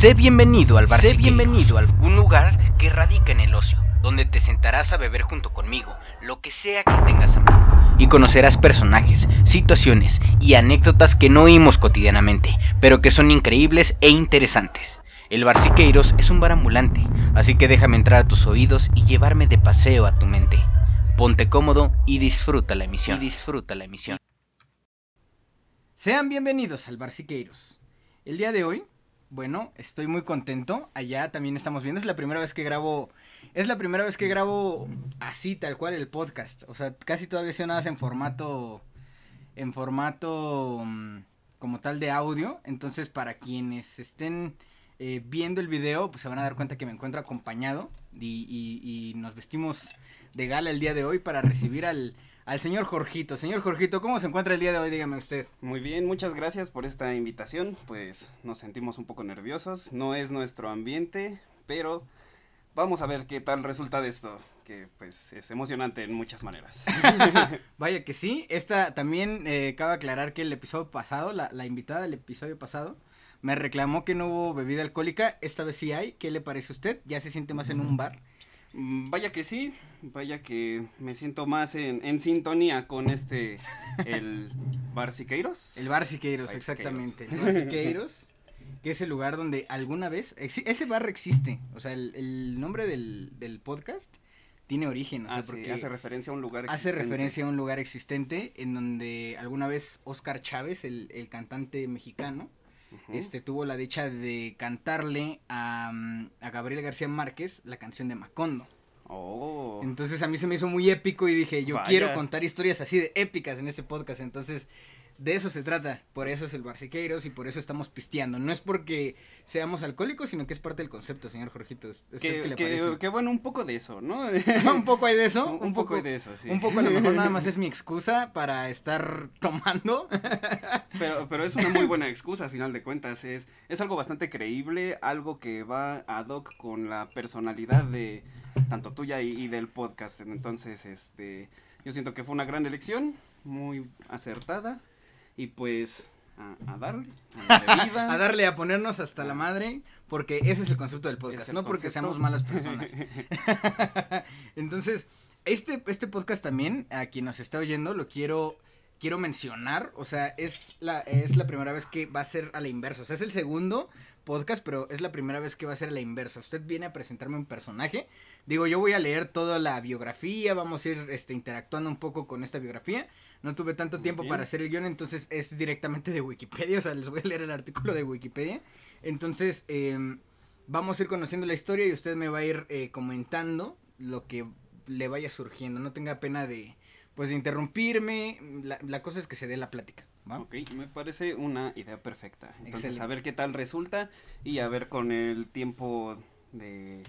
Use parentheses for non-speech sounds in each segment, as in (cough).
Sé bienvenido al bar. Sé bienvenido al un lugar que radica en el ocio, donde te sentarás a beber junto conmigo, lo que sea que tengas a mano, y conocerás personajes, situaciones y anécdotas que no oímos cotidianamente, pero que son increíbles e interesantes. El bar Siqueiros es un bar ambulante, así que déjame entrar a tus oídos y llevarme de paseo a tu mente. Ponte cómodo y disfruta la emisión. Y disfruta la emisión. Sean bienvenidos al Bar Siqueiros. El día de hoy, bueno, estoy muy contento. Allá también estamos viendo. Es la primera vez que grabo. Es la primera vez que grabo así, tal cual, el podcast. O sea, casi todavía se nada en formato. En formato. mm, como tal de audio. Entonces, para quienes estén eh, viendo el video, pues se van a dar cuenta que me encuentro acompañado. Y, y- y nos vestimos de gala el día de hoy para recibir al, al señor Jorgito. Señor Jorgito, ¿cómo se encuentra el día de hoy? Dígame usted. Muy bien, muchas gracias por esta invitación. Pues nos sentimos un poco nerviosos. No es nuestro ambiente, pero vamos a ver qué tal resulta de esto, que pues es emocionante en muchas maneras. (laughs) (laughs) Vaya que sí, esta también eh, cabe aclarar que el episodio pasado, la, la invitada del episodio pasado, me reclamó que no hubo bebida alcohólica, esta vez sí hay, ¿qué le parece a usted? ¿Ya se siente más en un bar? Mm, Vaya que sí, vaya que me siento más en, en sintonía con este, el Bar Siqueiros. El bar Siqueiros, Bar exactamente. El Siqueiros. bar Siqueiros, que es el lugar donde alguna vez, ese bar existe, o sea, el, el nombre del, del podcast tiene origen, o sea, Hace, porque hace referencia a un lugar hace existente. referencia a un lugar existente en donde alguna vez Oscar Chávez, el, el cantante mexicano, Este tuvo la dicha de cantarle a, mm, a Gabriel García Márquez la canción de Macondo. Oh, Entonces a mí se me hizo muy épico y dije, yo Vaya. quiero contar historias así de épicas en este podcast. Entonces, de eso se trata. Por eso es el Barciqueiros y por eso estamos pisteando. No es porque seamos alcohólicos, sino que es parte del concepto, señor Jorgito. ¿Es- es que, bueno, un poco de eso, ¿no? (laughs) un poco hay de eso. (laughs) un, poco hay de eso, sí. Un poco a lo mejor nada más es mi (laughs) excusa para estar tomando. Pero, pero es una muy buena excusa, a final de cuentas. Es, es algo bastante creíble, algo que va ad hoc con la personalidad de tanto tuya y, y del podcast. Entonces, este, yo siento que fue una gran elección, muy acertada. Y pues, a, a darle, (laughs) a darle a ponernos hasta la madre, porque ese es el concepto del podcast, no porque seamos malas personas. (laughs) Entonces, este, este podcast también, a quien nos está oyendo, lo quiero, quiero mencionar, o sea, es la, es la primera vez que va a ser a la inversa, o sea, es el segundo podcast, pero es la primera vez que va a ser a la inversa. Usted viene a presentarme un personaje, digo, yo voy a leer toda la biografía, vamos a ir este, interactuando un poco con esta biografía. No tuve tanto Muy tiempo bien. para hacer el guion, entonces es directamente de Wikipedia, o sea, les voy a leer el artículo de Wikipedia. Entonces, em, vamos a ir conociendo la historia y usted me va a ir eh, comentando lo que le vaya surgiendo. No tenga pena de, pues, de interrumpirme. La, la cosa es que se dé la plática, ¿va? Ok, me parece una idea perfecta. Entonces, Excelente. a ver qué tal resulta y a ver con el tiempo de,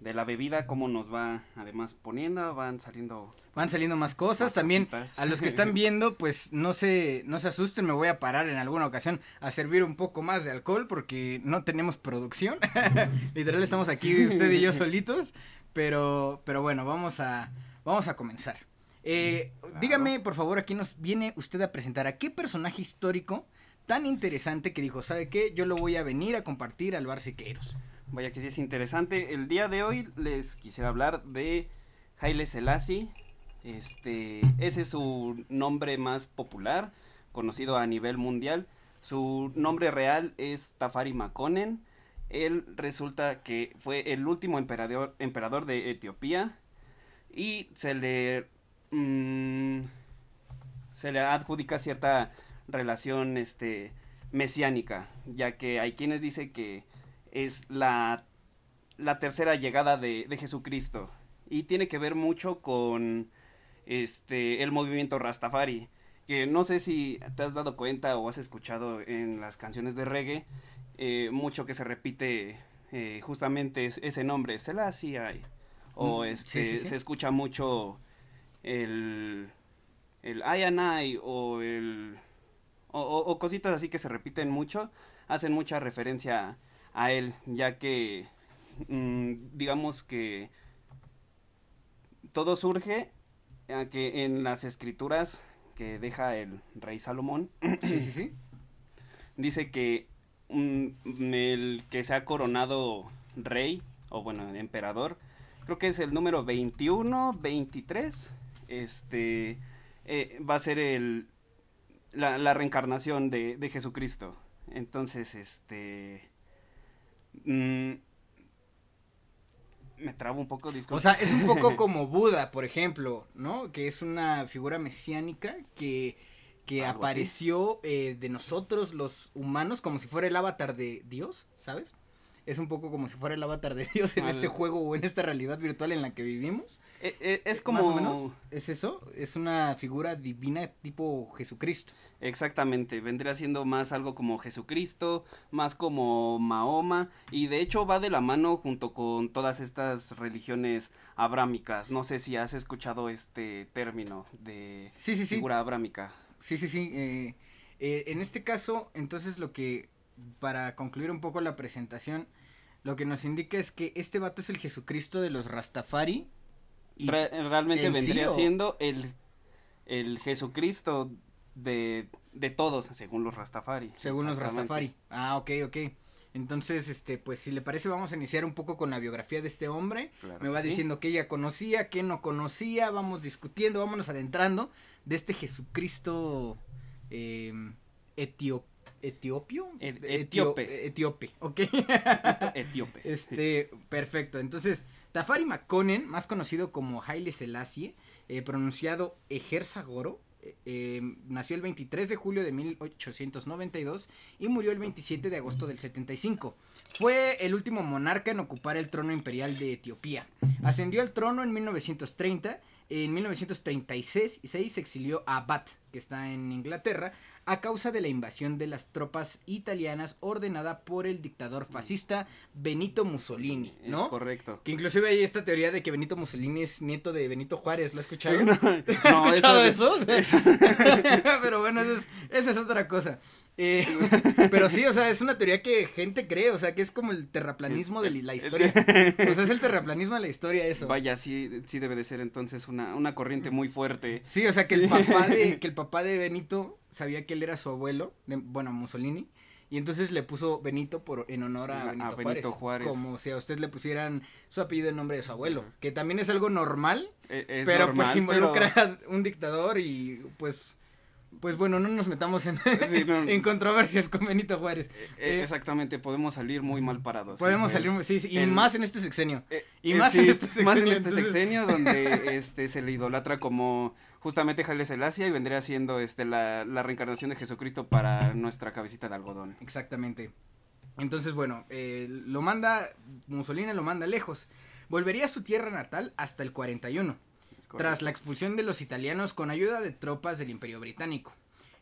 de la bebida cómo nos va además poniendo, van saliendo Van saliendo más cosas. Más También cositas. a los que están (laughs) viendo, pues no se, no se asusten, me voy a parar en alguna ocasión a servir un poco más de alcohol porque no tenemos producción. (laughs) Literal estamos aquí usted y yo solitos. Pero, pero bueno, vamos a, vamos a comenzar. Eh, Claro. Dígame, por favor, aquí nos viene usted a presentar a qué personaje histórico tan interesante que dijo, ¿sabe qué? Yo lo voy a venir a compartir al Bar Siqueiros. Vaya que sí es interesante. El día de hoy les quisiera hablar de Haile Selassie. Este, ese es su nombre más popular, conocido a nivel mundial. Su nombre real es Tafari Makonnen. Él resulta que fue el último emperador, emperador de Etiopía y se le mm, se le adjudica cierta relación este mesiánica, ya que hay quienes dicen que es la, la tercera llegada de, de Jesucristo y tiene que ver mucho con este el movimiento Rastafari que no sé si te has dado cuenta o has escuchado en las canciones de reggae eh, mucho que se repite eh, justamente es- ese nombre Selassie o Mm, sí, este sí, sí. se escucha mucho el el I and I o el o, o- o cositas así que se repiten mucho hacen mucha referencia a él ya que mm, digamos que todo surge a que en las escrituras que deja el rey Salomón Sí, sí, sí. (coughs) dice que un, el que se ha coronado rey, o bueno, emperador, creo que es el número 21, 23, este, eh, va a ser el, la, reencarnación de, de, Jesucristo. Entonces, este... Mm, me trabo un poco, disculpa. O sea, es un poco (laughs) como Buda, por ejemplo, ¿no? Que es una figura mesiánica que, que apareció eh, de nosotros los humanos como si fuera el avatar de Dios, ¿sabes? Es un poco como si fuera el avatar de (laughs) Dios en este juego o en esta realidad virtual en la que vivimos. Eh, eh, es como... es eso, es una figura divina tipo Jesucristo. Exactamente, vendría siendo más algo como Jesucristo, más como Mahoma, y de hecho va de la mano junto con todas estas religiones abrámicas. No sé si has escuchado este término de sí, sí, figura abrámica. Sí, sí, sí. Eh, en este caso, entonces lo que, para concluir un poco la presentación, lo que nos indica es que este vato es el Jesucristo de los Rastafari realmente vendría siendo el, el Jesucristo de, de todos, según los Rastafari. Según los Rastafari. Ah, ok, ok. Entonces, este, pues si le parece, vamos a iniciar un poco con la biografía de este hombre. Me va diciendo que ella conocía, que no conocía, vamos discutiendo, vámonos adentrando de este Jesucristo eh, etiopio. etíope. Etíope, ok. (laughs) etíope. Este, perfecto. Entonces, Tafari Makonnen, más conocido como Haile Selassie, eh, pronunciado Ejerzagoro, eh, em, nació el 23 de julio de 1892 y murió el 27 de agosto del 75. Fue el último monarca en ocupar el trono imperial de Etiopía. Ascendió al trono en 1930. En 1936 se exilió a Bath, que está en Inglaterra, a causa de la invasión de las tropas italianas ordenada por el dictador fascista Benito Mussolini, ¿no? Es correcto. Que inclusive hay esta teoría de que Benito Mussolini es nieto de Benito Juárez, ¿lo has escuchado? (laughs) No, (laughs) ¿Has escuchado eso? (laughs) Pero bueno, esa es, otra cosa. Eh, pero sí, o sea, es una teoría que gente cree, o sea, que es como el terraplanismo de la historia. O sea, es el terraplanismo de la historia eso. Vaya, sí, sí debe de ser entonces una, una corriente muy fuerte. Sí, o sea, que el papá de, que el papá de Benito sabía que él era su abuelo, de, bueno, Mussolini, y entonces le puso Benito por en honor a, Benito, Juárez, Como si a usted le pusieran su apellido en nombre de su abuelo. Que también es algo normal. E, pero pues involucra (laughs) un dictador y pues. Pues bueno, no nos metamos en, (laughs) en controversias con Benito Juárez. E, eh, exactamente, podemos salir muy mal parados. Podemos salir, sí, sí y más en este sexenio. Eh, y más, en este sexenio, más en este sexenio donde (laughs) este se le idolatra como justamente Haile Selassie y vendría siendo este la, la reencarnación de Jesucristo para nuestra cabecita de algodón. Exactamente. Entonces, bueno, eh, lo manda, Mussolini lo manda lejos. Volvería a su tierra natal hasta el 41, tras la expulsión de los italianos con ayuda de tropas del Imperio Británico.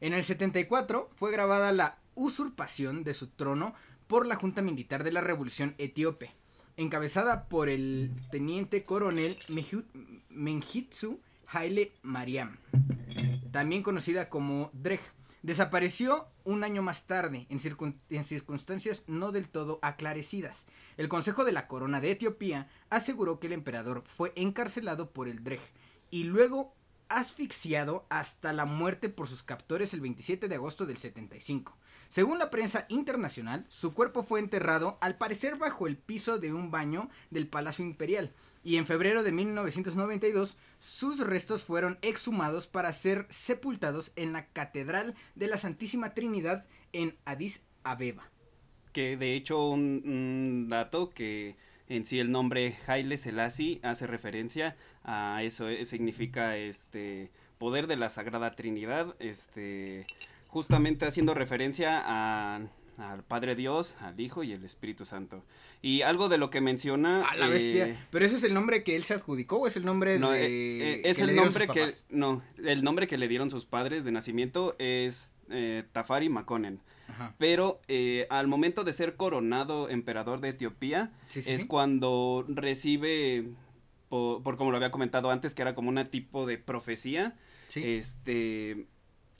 En el 74 fue grabada la usurpación de su trono por la Junta Militar de la Revolución Etíope, encabezada por el teniente coronel Mengistu Haile Mariam, también conocida como Dreg. Desapareció un año más tarde, en, circunstancias no del todo aclarecidas. El Consejo de la Corona de Etiopía aseguró que el emperador fue encarcelado por el Dreg y luego asfixiado hasta la muerte por sus captores el 27 de agosto del 75. Según la prensa internacional, su cuerpo fue enterrado al parecer bajo el piso de un baño del Palacio Imperial, y en febrero de 1992 sus restos fueron exhumados para ser sepultados en la Catedral de la Santísima Trinidad en Addis Abeba. Que de hecho un, dato que en sí el nombre Haile Selassie hace referencia a eso, eh, significa este poder de la Sagrada Trinidad, este justamente haciendo referencia a al Padre Dios, al Hijo y el Espíritu Santo. Y algo de lo que menciona. A la bestia. Eh, Pero ese es el nombre que él se adjudicó o es el nombre no, de. Eh, eh, es el nombre que. No, el nombre que le dieron sus padres de nacimiento es Tafari Makonnen. Pero al momento de ser coronado emperador de Etiopía, es cuando recibe, por, por, como lo había comentado antes, que era como un tipo de profecía. Este.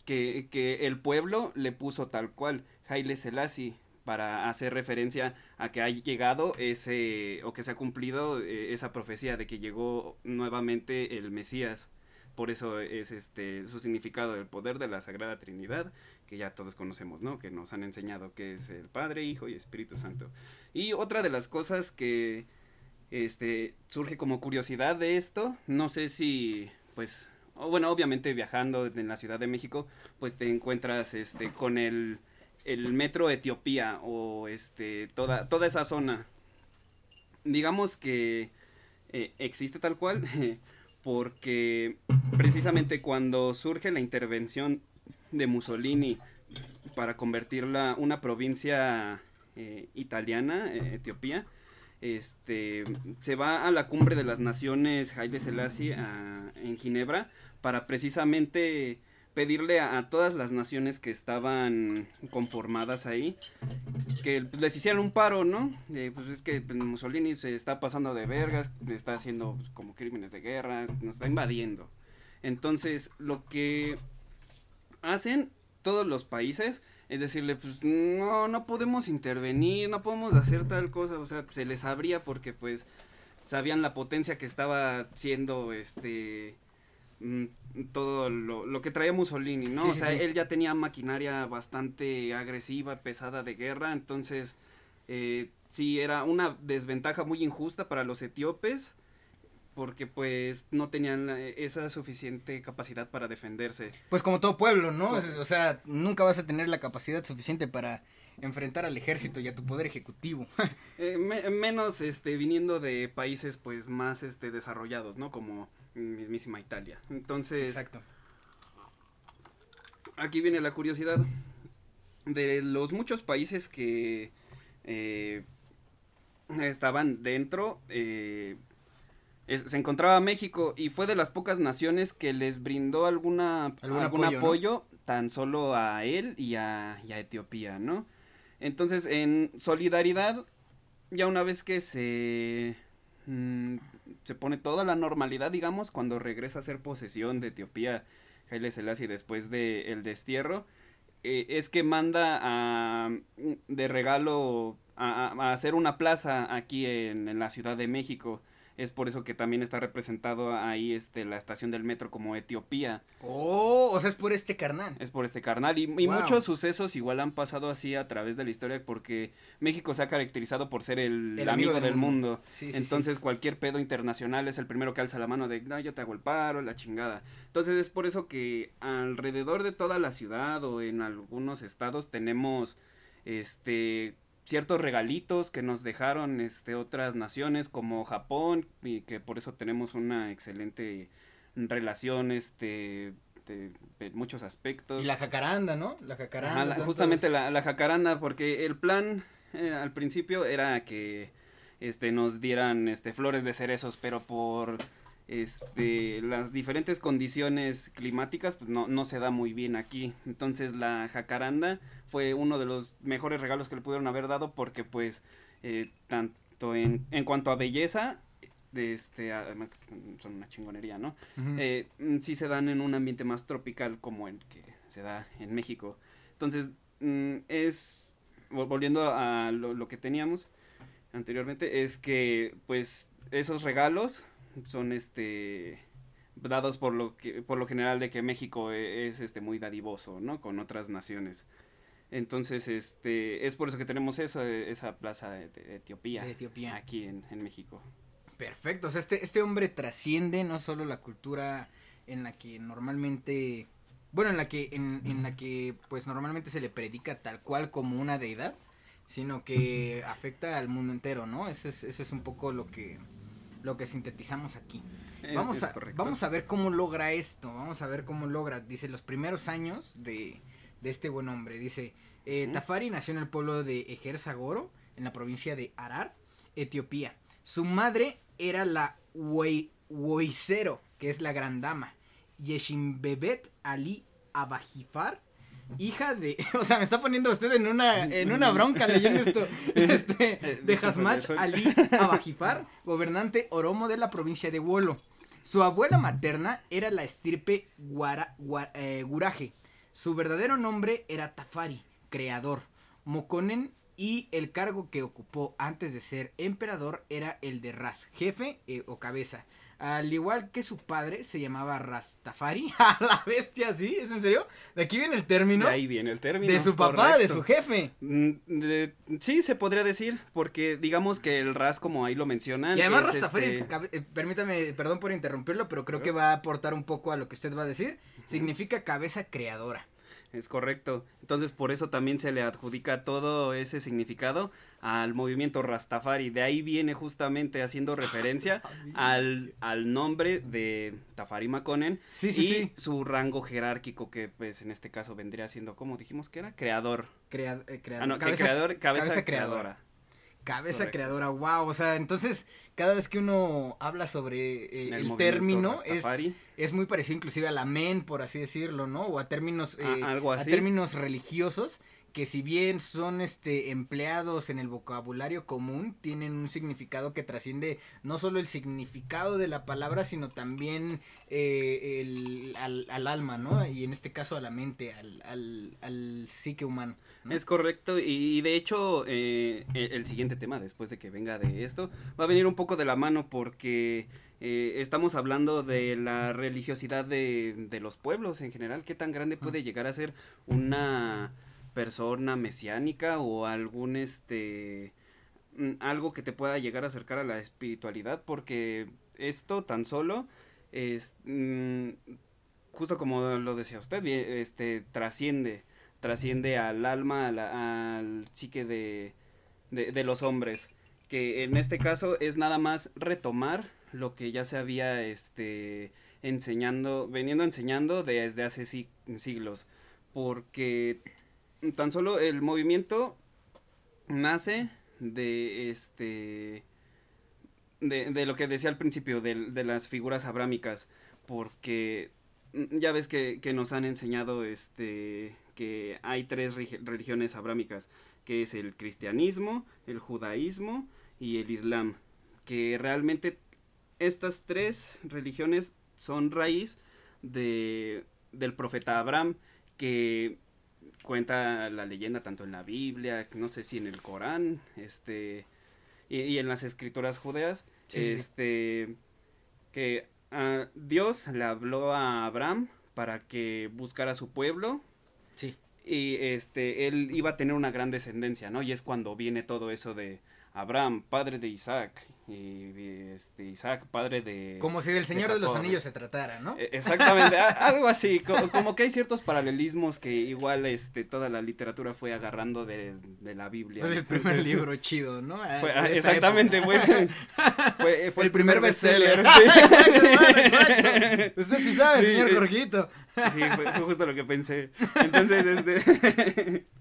Que, que el pueblo le puso tal cual Haile Selassie para hacer referencia a que ha llegado ese o que se ha cumplido eh, esa profecía de que llegó nuevamente el Mesías. Por eso es este su significado el poder de la Sagrada Trinidad que ya todos conocemos, ¿no? Que nos han enseñado que es el Padre, Hijo y Espíritu Santo. Y otra de las cosas que este surge como curiosidad de esto, no sé si pues bueno, obviamente viajando en la Ciudad de México, pues te encuentras este con el el metro Etiopía o este toda toda esa zona. Digamos que eh, existe tal cual (laughs) porque precisamente cuando surge la intervención de Mussolini para convertirla una provincia eh, italiana, eh, Etiopía, este, se va a la cumbre de las naciones Haile Selassie en Ginebra para precisamente pedirle a, todas las naciones que estaban conformadas ahí que les hicieran un paro, ¿no? pues es que pues, Mussolini se está pasando de vergas, está haciendo pues, como crímenes de guerra, nos está invadiendo. Entonces, lo que hacen todos los países es decirle, pues no, no podemos intervenir, no podemos hacer tal cosa, o sea, se les abría porque pues sabían la potencia que estaba siendo este todo lo, lo, que traía Mussolini, ¿no? o sea, él ya tenía maquinaria bastante agresiva, pesada de guerra, entonces eh, sí era una desventaja muy injusta para los etíopes porque pues no tenían esa suficiente capacidad para defenderse. Pues como todo pueblo, ¿no? Pues o sea, nunca vas a tener la capacidad suficiente para enfrentar al ejército y a tu poder ejecutivo. (laughs) Eh, menos este viniendo de países pues más este desarrollados, ¿no? Como mismísima Italia. Entonces, Exacto. Aquí viene la curiosidad de los muchos países que eh, estaban dentro eh, se encontraba México y fue de las pocas naciones que les brindó alguna, ¿Algún, apoyo, tan solo a él y a, Etiopía, ¿no? Entonces, en solidaridad, ya una vez que se, mm, se pone toda la normalidad, digamos, cuando regresa a ser posesión de Etiopía, Haile Selassie después del destierro, eh, es que manda a, de regalo a, hacer una plaza aquí en, en la Ciudad de México es por eso que también está representado ahí este la estación del metro como Etiopía. Oh, o sea, es por este carnal. Es por este carnal y, muchos sucesos igual han pasado así a través de la historia porque México se ha caracterizado por ser el, amigo, del, mundo. Entonces cualquier pedo internacional es el primero que alza la mano de, no, yo te hago el paro, la chingada. Entonces es por eso que alrededor de toda la ciudad o en algunos estados tenemos este ciertos regalitos que nos dejaron este otras naciones como Japón y que por eso tenemos una excelente relación este de, muchos aspectos. Y la jacaranda no la jacaranda justamente la, la, jacaranda porque el plan eh, al principio era que este nos dieran este flores de cerezos pero por este, las diferentes condiciones climáticas pues no, no se da muy bien aquí. Entonces la jacaranda fue uno de los mejores regalos que le pudieron haber dado porque pues eh, tanto en, en cuanto a belleza de este además son una chingonería no eh, mm, sí se dan en un ambiente más tropical como el que se da en México. Entonces mm, es volviendo a lo, lo, que teníamos anteriormente es que pues esos regalos son este dados por lo que por lo general de que México e, es este muy dadivoso, ¿no? con otras naciones. Entonces, este es por eso que tenemos eso, esa plaza de, Etiopía, Etiopía, aquí en, México. Perfecto, o sea, este, este hombre trasciende no solo la cultura en la que normalmente, bueno, en la que, en, en la que pues normalmente se le predica tal cual como una deidad, sino que afecta al mundo entero, ¿no? Ese es, ese es un poco lo que, lo que sintetizamos aquí. vamos, a, vamos a ver cómo logra esto, vamos a ver cómo logra, dice, los primeros años de, de este buen hombre. Dice, eh, Tafari nació en el pueblo de Ejerzagoro, en la provincia de Arar, Etiopía. Su madre era la Woisero, que es la gran dama. Yeshimbebet Ali Abajifar hija de, (laughs) o sea, me está poniendo usted en una, en una bronca leyendo esto, (laughs) este, de Hasmach Ali Abajifar, gobernante oromo de la provincia de Wolo. Su abuela materna era la estirpe guara, eh, Guraje. Su verdadero nombre era Tafari, creador. Mokonen y el cargo que ocupó antes de ser emperador era el de Ras, jefe eh, o cabeza. Al igual que su padre, se llamaba Rastafari. (laughs) A la bestia, ¿sí? ¿Es en serio? De aquí viene el término. De ahí viene el término. De su papá, de su jefe. Mm, sí, se podría decir, porque digamos que el Ras, como ahí lo mencionan. Y además Rastafari, este eh, permítame, perdón por interrumpirlo, pero creo que va a aportar un poco a lo que usted va a decir. Significa cabeza creadora. Es correcto. Entonces por eso también se le adjudica todo ese significado al movimiento Rastafari. De ahí viene justamente haciendo referencia (laughs) al, al nombre de Tafari Makonnen sí, sí, y su rango jerárquico que pues en este caso vendría siendo, como dijimos que era? Creador. Crea, eh, creador. Ah, no, cabeza, creador, cabeza, creadora. Cabeza creadora, wow, o sea, entonces cada vez que uno habla sobre eh, el, término es, es, muy parecido inclusive al amén, por así decirlo, ¿no? O a términos, eh, algo a términos religiosos que si bien son este empleados en el vocabulario común, tienen un significado que trasciende no solo el significado de la palabra, sino también eh, el, al, alma, ¿no? Y en este caso a la mente, al, al, al psique humano. Es correcto, y, de hecho eh, el, siguiente tema, después de que venga de esto, va a venir un poco de la mano porque eh, estamos hablando de la religiosidad de, de los pueblos en general, qué tan grande puede llegar a ser una persona mesiánica o algún este mm, algo que te pueda llegar a acercar a la espiritualidad porque esto tan solo es mm, justo como lo decía usted este trasciende trasciende al alma al, psique de, de, de, los hombres que en este caso es nada más retomar lo que ya se había este enseñando veniendo enseñando desde hace siglos porque tan solo el movimiento nace de este de, de lo que decía al principio de, de, las figuras abrámicas porque ya ves que, que, nos han enseñado este que hay tres religiones abrámicas que es el cristianismo el judaísmo y el islam que realmente estas tres religiones son raíz de del profeta Abraham que cuenta la leyenda tanto en la Biblia, no sé si en el Corán, este, y, en las escrituras judeas, este, que uh, Dios le habló a Abraham para que buscara su pueblo. Sí. Y este, él iba a tener una gran descendencia, ¿no? Y es cuando viene todo eso de Abraham, padre de Isaac, y este Isaac, padre de... Como si del Señor de, los Anillos se tratara, ¿no? E, exactamente, algo así, como, que hay ciertos paralelismos que igual este toda la literatura fue agarrando de, de la Biblia. Fue el primer libro chido, ¿no? Fue, exactamente, fue, fue, fue, (laughs) el, primer bestseller. (laughs) Usted sí sabe, señor Jorgito. sí, fue, justo lo que pensé. Entonces, este... (laughs)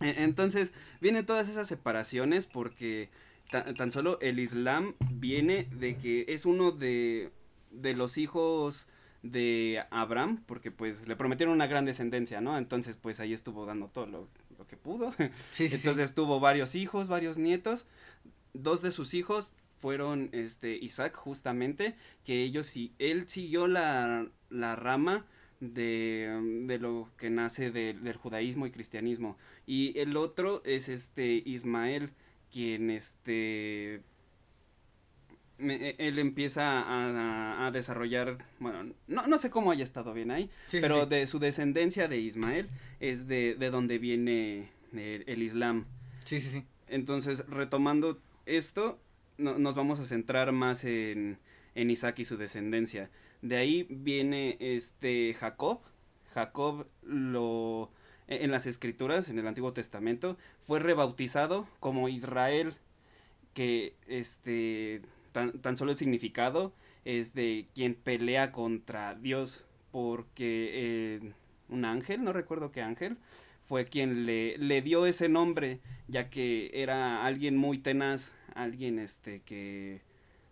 Entonces, vienen todas esas separaciones porque tan, solo el Islam viene de que es uno de, de los hijos de Abraham, porque pues le prometieron una gran descendencia, ¿no? Entonces pues ahí estuvo dando todo lo, que pudo. Sí, sí, Entonces tuvo varios hijos, varios nietos. Dos de sus hijos fueron este Isaac justamente, que ellos y él siguió la, la rama de, de, lo que nace del judaísmo y cristianismo. Y el otro es este Ismael, quien este e, él empieza a, a, desarrollar, bueno, no, no sé cómo haya estado bien ahí, pero de su descendencia de Ismael es de, de donde viene el, Islam. Sí, sí, sí. Entonces, retomando esto, nos vamos a centrar más en, en Isaac y su descendencia. De ahí viene este Jacob. Jacob lo en las escrituras, en el Antiguo Testamento, fue rebautizado como Israel, que este tan, tan solo el significado es de quien pelea contra Dios, porque eh, un ángel, no recuerdo qué ángel, fue quien le, le dio ese nombre, ya que era alguien muy tenaz, alguien este que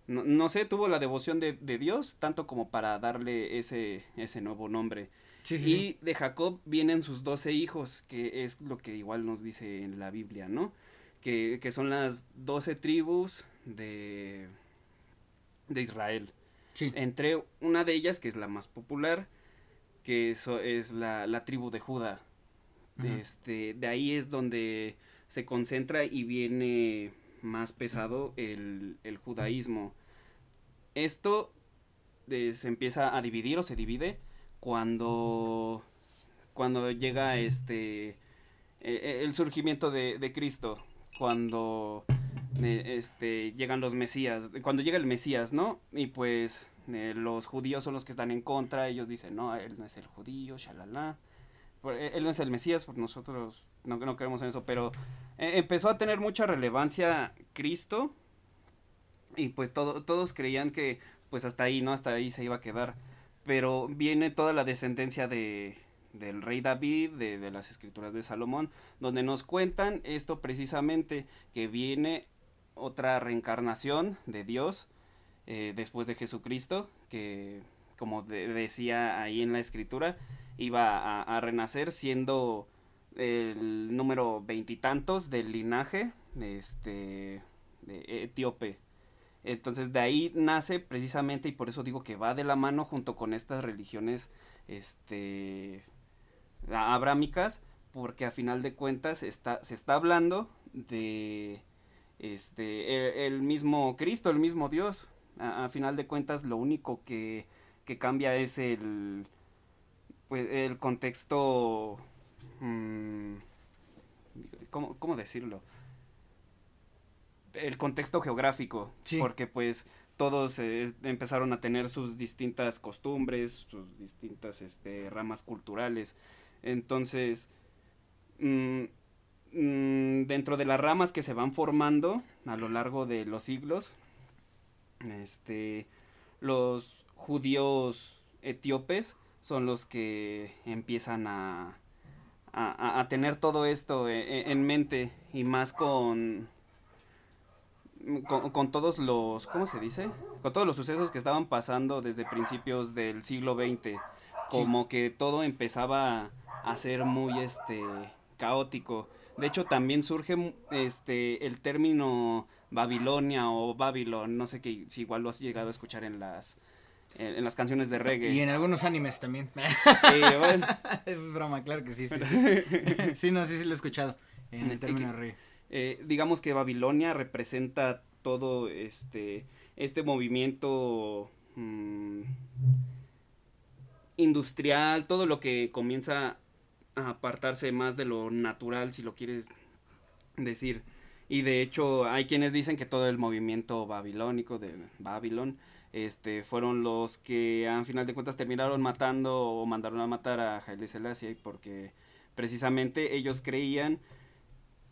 no, no sé, tuvo la devoción de, de, Dios, tanto como para darle ese, ese nuevo nombre y de Jacob vienen sus doce hijos, que es lo que igual nos dice en la Biblia, ¿no? Que, que son las doce tribus de, de Israel. Entre una de ellas, que es la más popular, que eso es la, la tribu de Judá. Este, de ahí es donde se concentra y viene más pesado el, el judaísmo. esto eh, se empieza a dividir o se divide cuando, cuando llega este, e, e, el surgimiento de, de Cristo, cuando eh, este, llegan los Mesías, cuando llega el Mesías, ¿no? Y pues los judíos son los que están en contra, ellos dicen, no, él no es el judío, shalala. E, él no es el Mesías, porque nosotros no, no queremos en eso, pero empezó a tener mucha relevancia Cristo y pues todo, todos creían que pues hasta ahí, ¿no? Hasta ahí se iba a quedar. Pero viene toda la descendencia de, del rey David, de, de, las escrituras de Salomón, donde nos cuentan esto precisamente, que viene otra reencarnación de Dios eh, después de Jesucristo, que como decía ahí en la escritura, iba a, a renacer siendo el número veintitantos del linaje este, de etíope. Entonces de ahí nace precisamente y por eso digo que va de la mano junto con estas religiones este abrámicas porque a final de cuentas está se está hablando de este el, mismo Cristo, el mismo Dios. A, final de cuentas lo único que, que cambia es el pues el contexto mmm, ¿cómo, ¿cómo decirlo? El contexto geográfico, porque pues todos eh, empezaron a tener sus distintas costumbres, sus distintas este, ramas culturales. Entonces, mm, mm, dentro de las ramas que se van formando a lo largo de los siglos, este, los judíos etíopes son los que empiezan a, a, tener todo esto eh, en mente y más con con, todos los, ¿cómo se dice? Con todos los sucesos que estaban pasando desde principios del siglo XX, como que todo empezaba a ser muy, este, caótico. De hecho, también surge, este, el término Babilonia o Babylon, no sé qué, si igual lo has llegado a escuchar en las, en, las canciones de reggae. Y en algunos animes también. (laughs) (laughs) Eso es broma, claro que sí, sí. Sí, (laughs) no, sí, sí lo he escuchado en el término reggae. Eh, digamos que Babilonia representa todo este, este movimiento mm, industrial, todo lo que comienza a apartarse más de lo natural, si lo quieres decir. Y de hecho hay quienes dicen que todo el movimiento babilónico de Babilón este, fueron los que a final de cuentas terminaron matando o mandaron a matar a Haile Selassie porque precisamente ellos creían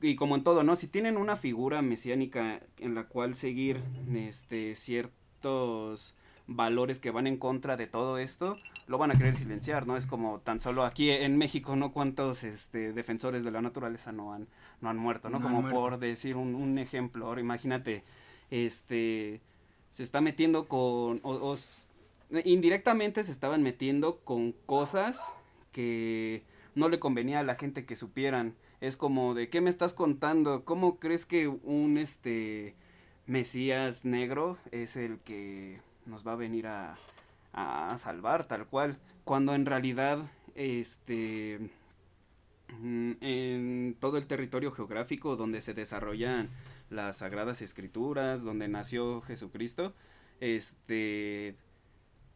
y como en todo, ¿no? Si tienen una figura mesiánica en la cual seguir este ciertos valores que van en contra de todo esto, lo van a querer silenciar, ¿no? Es como tan solo aquí en México, ¿no? Cuántos este, defensores de la naturaleza no han, no han muerto, ¿no? como por decir un, un, ejemplo, ahora imagínate, este, se está metiendo con, o, indirectamente se estaban metiendo con cosas que no le convenía a la gente que supieran, es como de qué me estás contando, cómo crees que un este Mesías negro es el que nos va a venir a, a salvar tal cual, cuando en realidad este mm, en todo el territorio geográfico donde se desarrollan las sagradas escrituras, donde nació Jesucristo, este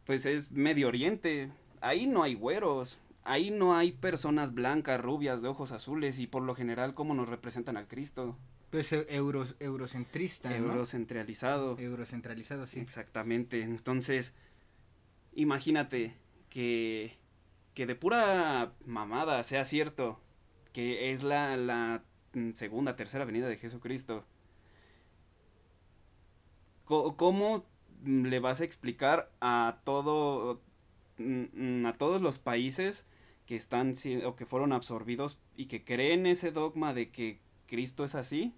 pues es Medio Oriente, ahí no hay güeros, ahí no hay personas blancas, rubias, de ojos azules y por lo general cómo nos representan al Cristo. Pues euros, eurocentrista, Eurocentralizado. Eurocentralizado, sí. Exactamente. Entonces, imagínate que, que de pura mamada sea cierto que es la, la segunda, tercera venida de Jesucristo. ¿Cómo le vas a explicar a todo a todos los países que están o que fueron absorbidos y que creen ese dogma de que Cristo es así,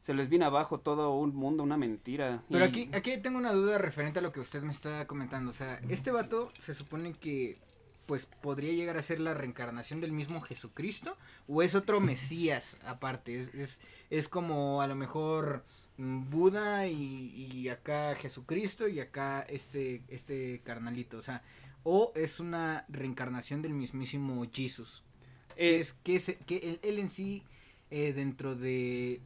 se les viene abajo todo un mundo, una mentira. Pero aquí, aquí tengo una duda referente a lo que usted me está comentando. O sea, este vato se supone que pues podría llegar a ser la reencarnación del mismo Jesucristo o es otro Mesías aparte. Es, es, es como a lo mejor mm, Buda y, y acá Jesucristo y acá este, este carnalito. O sea, o es una reencarnación del mismísimo Jesus. Eh, es que, es, que él, en sí, eh, dentro de,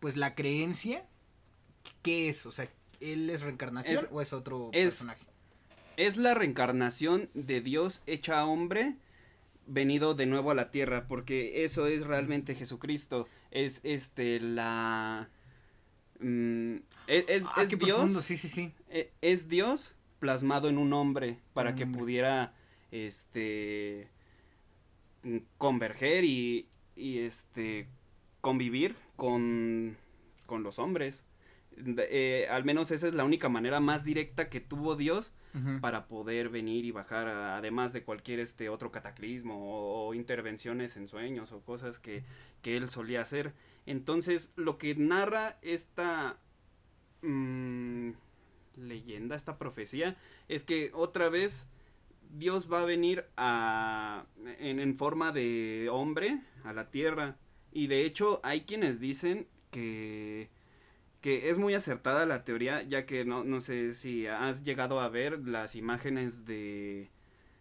pues, la creencia, ¿qué es? O sea, él es reencarnación Es- o es otro es- personaje? Es la reencarnación de Dios hecha hombre venido de nuevo a la tierra, porque eso es realmente Jesucristo. Es este la mm, es, es- Ah, es Dios profundo, sí, sí, sí. e- es Dios plasmado en un hombre para un que hombre. pudiera este converger y, y este convivir con, con los hombres. Eh, al menos esa es la única manera más directa que tuvo Dios para poder venir y bajar a- además de cualquier este otro cataclismo o, o intervenciones en sueños o cosas que, que él solía hacer. Entonces, lo que narra esta mm, leyenda, esta profecía, es que otra vez Dios va a venir a, en, en forma de hombre a la tierra. Y de hecho, hay quienes dicen que que es muy acertada la teoría, ya que no, no sé si has llegado a ver las imágenes de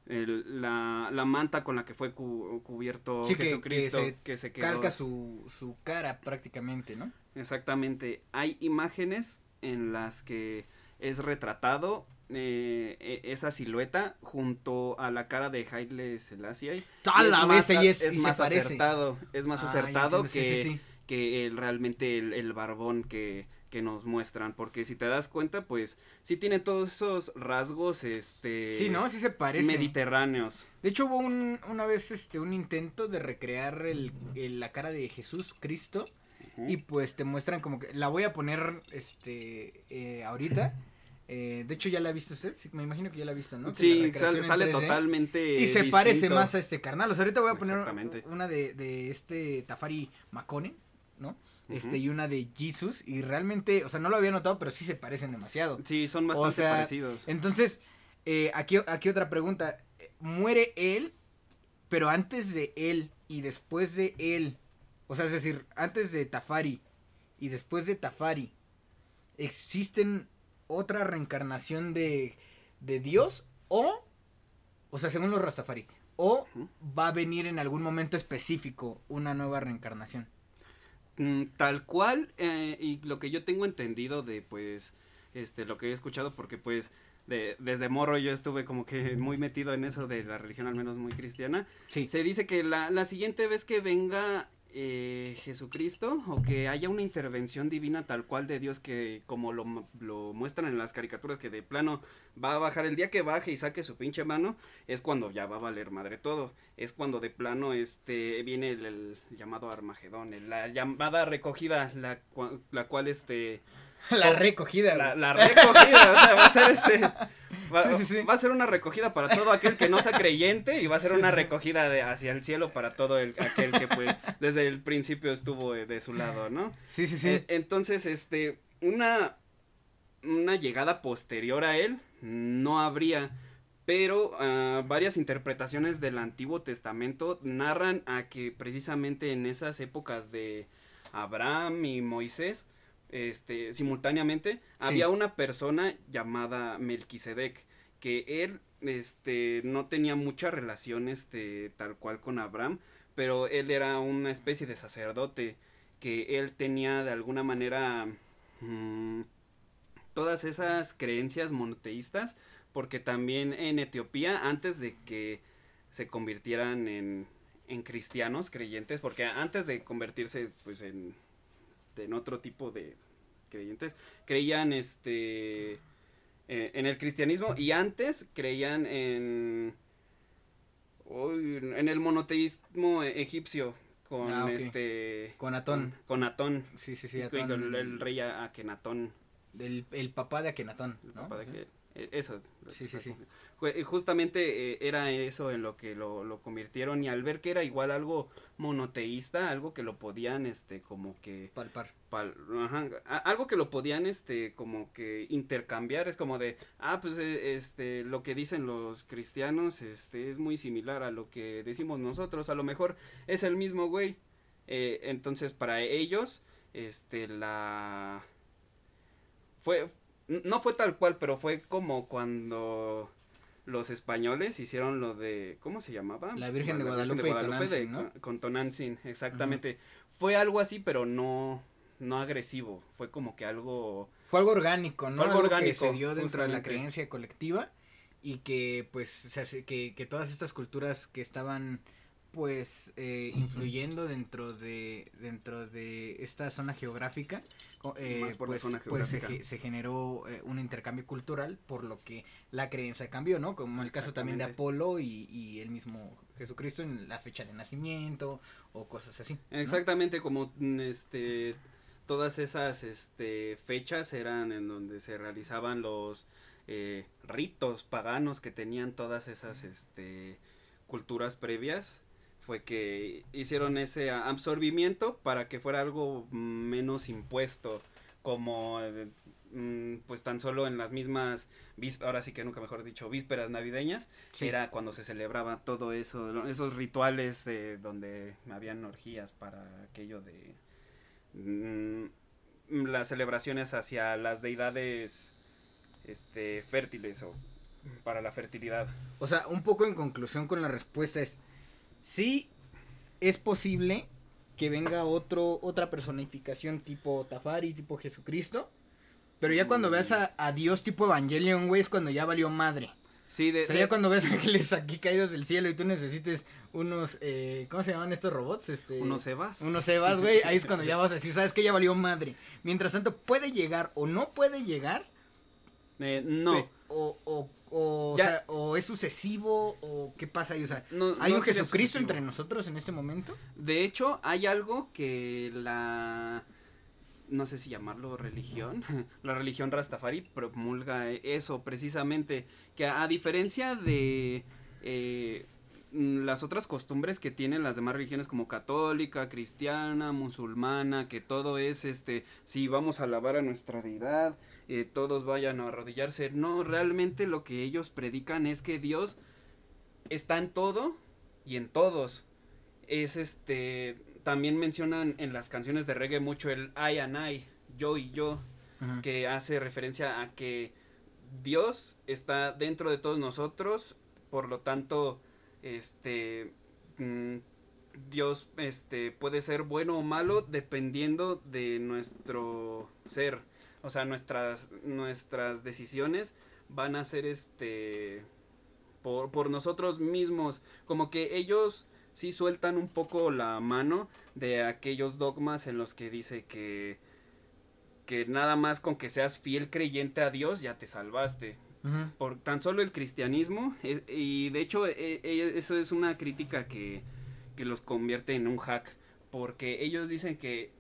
el- la, la manta con la que fue cu- cubierto Sí, que- que Jesucristo, se que se quedó. Calca su, su cara prácticamente, ¿no? Exactamente. Hay imágenes en las que es retratado eh, e- esa silueta junto a la cara de Haile Selassie. ¡A Y es la más y es, es y más acertado, es más Ah, acertado que, sí, sí. que el, realmente el, el barbón que, que nos muestran, porque si te das cuenta, pues sí tiene todos esos rasgos, este... Sí, ¿no? Sí se parece. Mediterráneos. De hecho, hubo un, una vez este, un intento de recrear el, el- la cara de Jesús Cristo. Y pues te muestran como que. La voy a poner este eh, ahorita. Eh, de hecho, ya la ha visto usted. Sí, me imagino que ya la ha visto, ¿no? Sí, sale, en sale 3D. totalmente Y se parece más a este carnal. O sea, ahorita voy a poner una de, de este Tafari Macone, ¿no? Este, y una de Jesus. Y realmente, o sea, no lo había notado, pero sí se parecen demasiado. Sí, son bastante sea, parecidos. Entonces, eh, aquí, aquí otra pregunta. Muere él, pero antes de él y después de él. O sea, es decir, antes de Tafari y después de Tafari. ¿Existen otra reencarnación de, de Dios? O, o sea, según los Rastafari. O va a venir en algún momento específico una nueva reencarnación. Mm, tal cual, eh, y lo que yo tengo entendido de, pues, este, lo que he escuchado, porque, pues, de, desde morro yo estuve como que muy metido en eso de la religión, al menos muy cristiana. Sí. Se dice que la, la siguiente vez que venga eh, Jesucristo, o que haya una intervención divina tal cual de Dios, que como lo, lo muestran en las caricaturas, que de plano va a bajar, el día que baje y saque su pinche mano, es cuando ya va a valer madre todo. Es cuando de plano este viene el, el llamado Armagedón, el- la llamada recogida, la, la cual este (laughs) La recogida. la, recogida, o sea, va a ser este va, Sí, sí, sí. va a ser una recogida para todo aquel que no sea creyente y va a ser una recogida de hacia el cielo para todo el, aquel que pues desde el principio estuvo de, de su lado, ¿no? Sí, sí, sí. Eh, entonces, este, una una llegada posterior a él no habría, pero ah, varias interpretaciones del Antiguo Testamento narran a que precisamente en esas épocas de Abraham y Moisés, este, simultáneamente, había una persona llamada Melquisedec, que él, este, no tenía mucha relación, este, tal cual con Abraham, pero él era una especie de sacerdote, que él tenía de alguna manera mm, todas esas creencias monoteístas, porque también en Etiopía, antes de que se convirtieran en, en cristianos creyentes, porque antes de convertirse pues en, en otro tipo de creyentes, creían este eh, en el cristianismo y antes creían en en el monoteísmo egipcio con Ah, este Con Atón. con Atón Sí, sí, sí. con el, el rey Akenatón El, el papá de Akenatón. el ¿no? papá de Sí. que- eso Sí, sí, sí. Ju- Justamente eh, era eso en lo que lo, lo convirtieron y al ver que era igual algo monoteísta, algo que lo podían este como que Palpar. pal- ajá, a- algo que lo podían este como que intercambiar es como de ah pues eh, este lo que dicen los cristianos este es muy similar a lo que decimos nosotros a lo mejor es el mismo güey Eh, entonces para ellos este la fue no fue tal cual pero fue como cuando los españoles hicieron lo de ¿cómo se llamaba? La Virgen de Guadalupe y Tonantzin, ¿no? con, Tonantzin, exactamente. Fue algo así, pero no no agresivo, fue como que algo... Fue algo orgánico, ¿no? Fue algo orgánico, que se dio dentro de la creencia colectiva y que pues se hace, que, que todas estas culturas que estaban pues eh, influyendo dentro de dentro de esta zona geográfica eh, Más por la pues, pues se, generó eh, un intercambio cultural por lo que la creencia cambió no como el caso también de. Apolo y, y el mismo Jesucristo en la fecha de nacimiento o cosas así ¿no? Exactamente como mm, este todas esas este fechas eran en donde se realizaban los eh, ritos paganos que tenían todas esas este culturas previas fue que hicieron ese absorbimiento para que fuera algo mm, menos impuesto como eh, mm, pues tan solo en las mismas ahora sí que nunca mejor dicho vísperas navideñas Sí. era cuando se celebraba todo eso, esos rituales de donde habían orgías para aquello de mm, las celebraciones hacia las deidades este fértiles o para la fertilidad. O sea, un poco en conclusión con la respuesta es, sí es posible que venga otro, otra personificación tipo Tafari, tipo Jesucristo, pero ya cuando veas a, a Dios tipo Evangelion, güey, es cuando ya valió madre. Sí, de, O sea, ya cuando ves (laughs) ángeles aquí caídos del cielo y tú necesites unos, eh, ¿cómo se llaman estos robots? Este, unos Evas. unos Evas, güey, ahí es cuando ya vas a decir, ¿sabes que Ya valió madre. Mientras tanto, puede llegar o no puede llegar, Eh, no, O, o, o, Ya. sea, o es sucesivo, o qué pasa ahí, o sea, no ¿hay no un Jesucristo sucesivo. entre nosotros en este momento? De hecho, hay algo que la no sé si llamarlo religión, (laughs) la religión Rastafari promulga eso precisamente, que a, a diferencia de eh, las otras costumbres que tienen las demás religiones como católica, cristiana, musulmana, que todo es este, si vamos a alabar a nuestra deidad, eh, todos vayan a arrodillarse, no, realmente lo que ellos predican es que Dios está en todo y en todos. Es este también mencionan en las canciones de reggae mucho el I and I, yo y yo, que hace referencia a que Dios está dentro de todos nosotros, por lo tanto, este mm, Dios este puede ser bueno o malo dependiendo de nuestro ser. O sea, nuestras nuestras decisiones van a ser este por, por nosotros mismos, como que ellos sí sueltan un poco la mano de aquellos dogmas en los que dice que que nada más con que seas fiel creyente a Dios ya te salvaste. Por tan solo el cristianismo, eh, y de hecho eh, eh, eso es una crítica que, que los convierte en un hack, porque ellos dicen que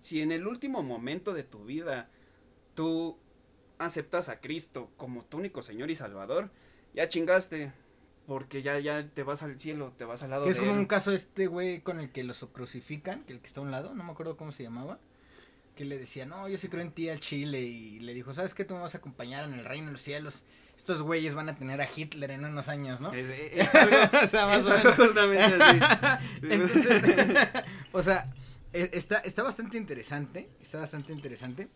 si en el último momento de tu vida tú aceptas a Cristo como tu único Señor y Salvador, ya chingaste, porque ya, ya te vas al cielo, te vas al lado Que es de como Él. un caso este güey con el que los crucifican, que el que está a un lado, no me acuerdo cómo se llamaba, que le decía, no, yo sí creo en ti al Chile, y le dijo, ¿sabes qué? Tú me vas a acompañar en el reino de los cielos, estos güeyes van a tener a Hitler en unos años, ¿no? Es, es (laughs) algo, o sea, más es o algo menos. justamente así. (laughs) Entonces, (laughs) o sea, e- está, está bastante interesante, está bastante interesante.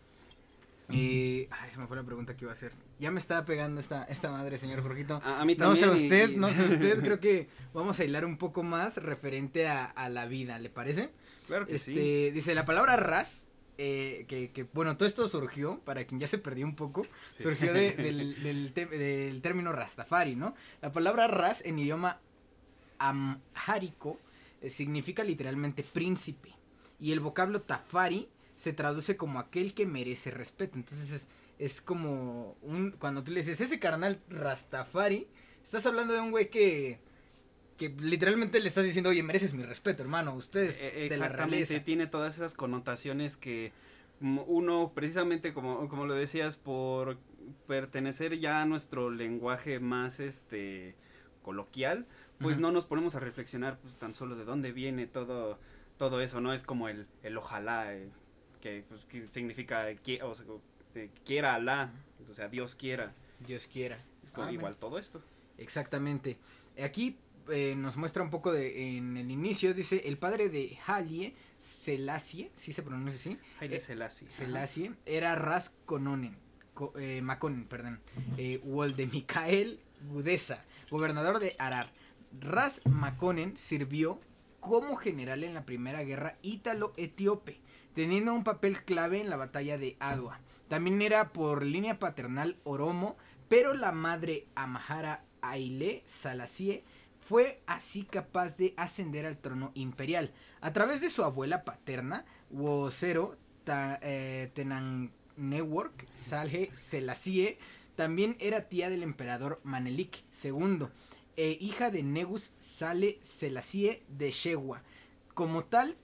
Y, ay, se me fue la pregunta que iba a hacer. Ya me estaba pegando esta, esta madre, señor Jorgito. a, a mí No también. sé y- usted, y- no sé usted, (laughs) creo que vamos a hilar un poco más referente a, a la vida, ¿le parece? Claro que Este, sí. dice, la palabra ras, eh, que, que, bueno, todo esto surgió, para quien ya se perdió un poco, Sí. surgió de- (laughs) del, del, te- del término rastafari, ¿no? La palabra ras en idioma amhárico eh, significa literalmente príncipe, y el vocablo tafari se traduce como aquel que merece respeto, entonces es, es como un, cuando tú le dices, ese carnal rastafari, estás hablando de un güey que... Que literalmente le estás diciendo, oye, mereces mi respeto, hermano. Ustedes Eh, de la Exactamente, tiene todas esas connotaciones que mm, uno, precisamente como, como lo decías, por pertenecer ya a nuestro lenguaje más este coloquial, pues no nos ponemos a reflexionar pues tan solo de dónde viene todo, todo eso, ¿no? Es como el, el ojalá, eh, que, pues, que significa qui- o sea, de quiera Alá, o sea, Dios quiera. Dios quiera. Es como Ah, igual todo esto. Exactamente. Aquí eh, nos muestra un poco de, en el inicio, dice, el padre de Halie, Selassie, si se pronuncia así, Haile Eh, Selassie. ajá. Era Ras Kononen, co- eh, Makonnen, perdón, eh, Woldemikael Gudesa, gobernador de Arar. Ras Makonnen sirvió como general en la primera guerra ítalo-etíope, teniendo un papel clave en la batalla de Adwa. También era por línea paternal Oromo, pero la madre Amahara Aile Salacie fue así capaz de ascender al trono imperial. A través de su abuela paterna, Wosero eh, Tenannewok Salhe Selassie, también era tía del emperador Manelik II, e hija de Negus Sale Selassie de Shewa. Como tal,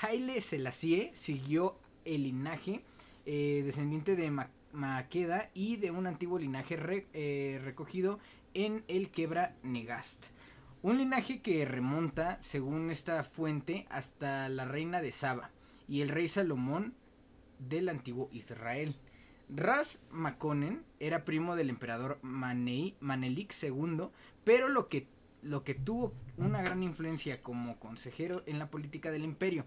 Haile Selassie siguió el linaje eh, descendiente de Maqueda y de un antiguo linaje eh, recogido en el Quebra Negast. Un linaje que remonta, según esta fuente, hasta la reina de Saba y el rey Salomón del antiguo Israel. Ras Makonnen era primo del emperador Manelik II, pero lo que, lo que tuvo una gran influencia como consejero en la política del imperio.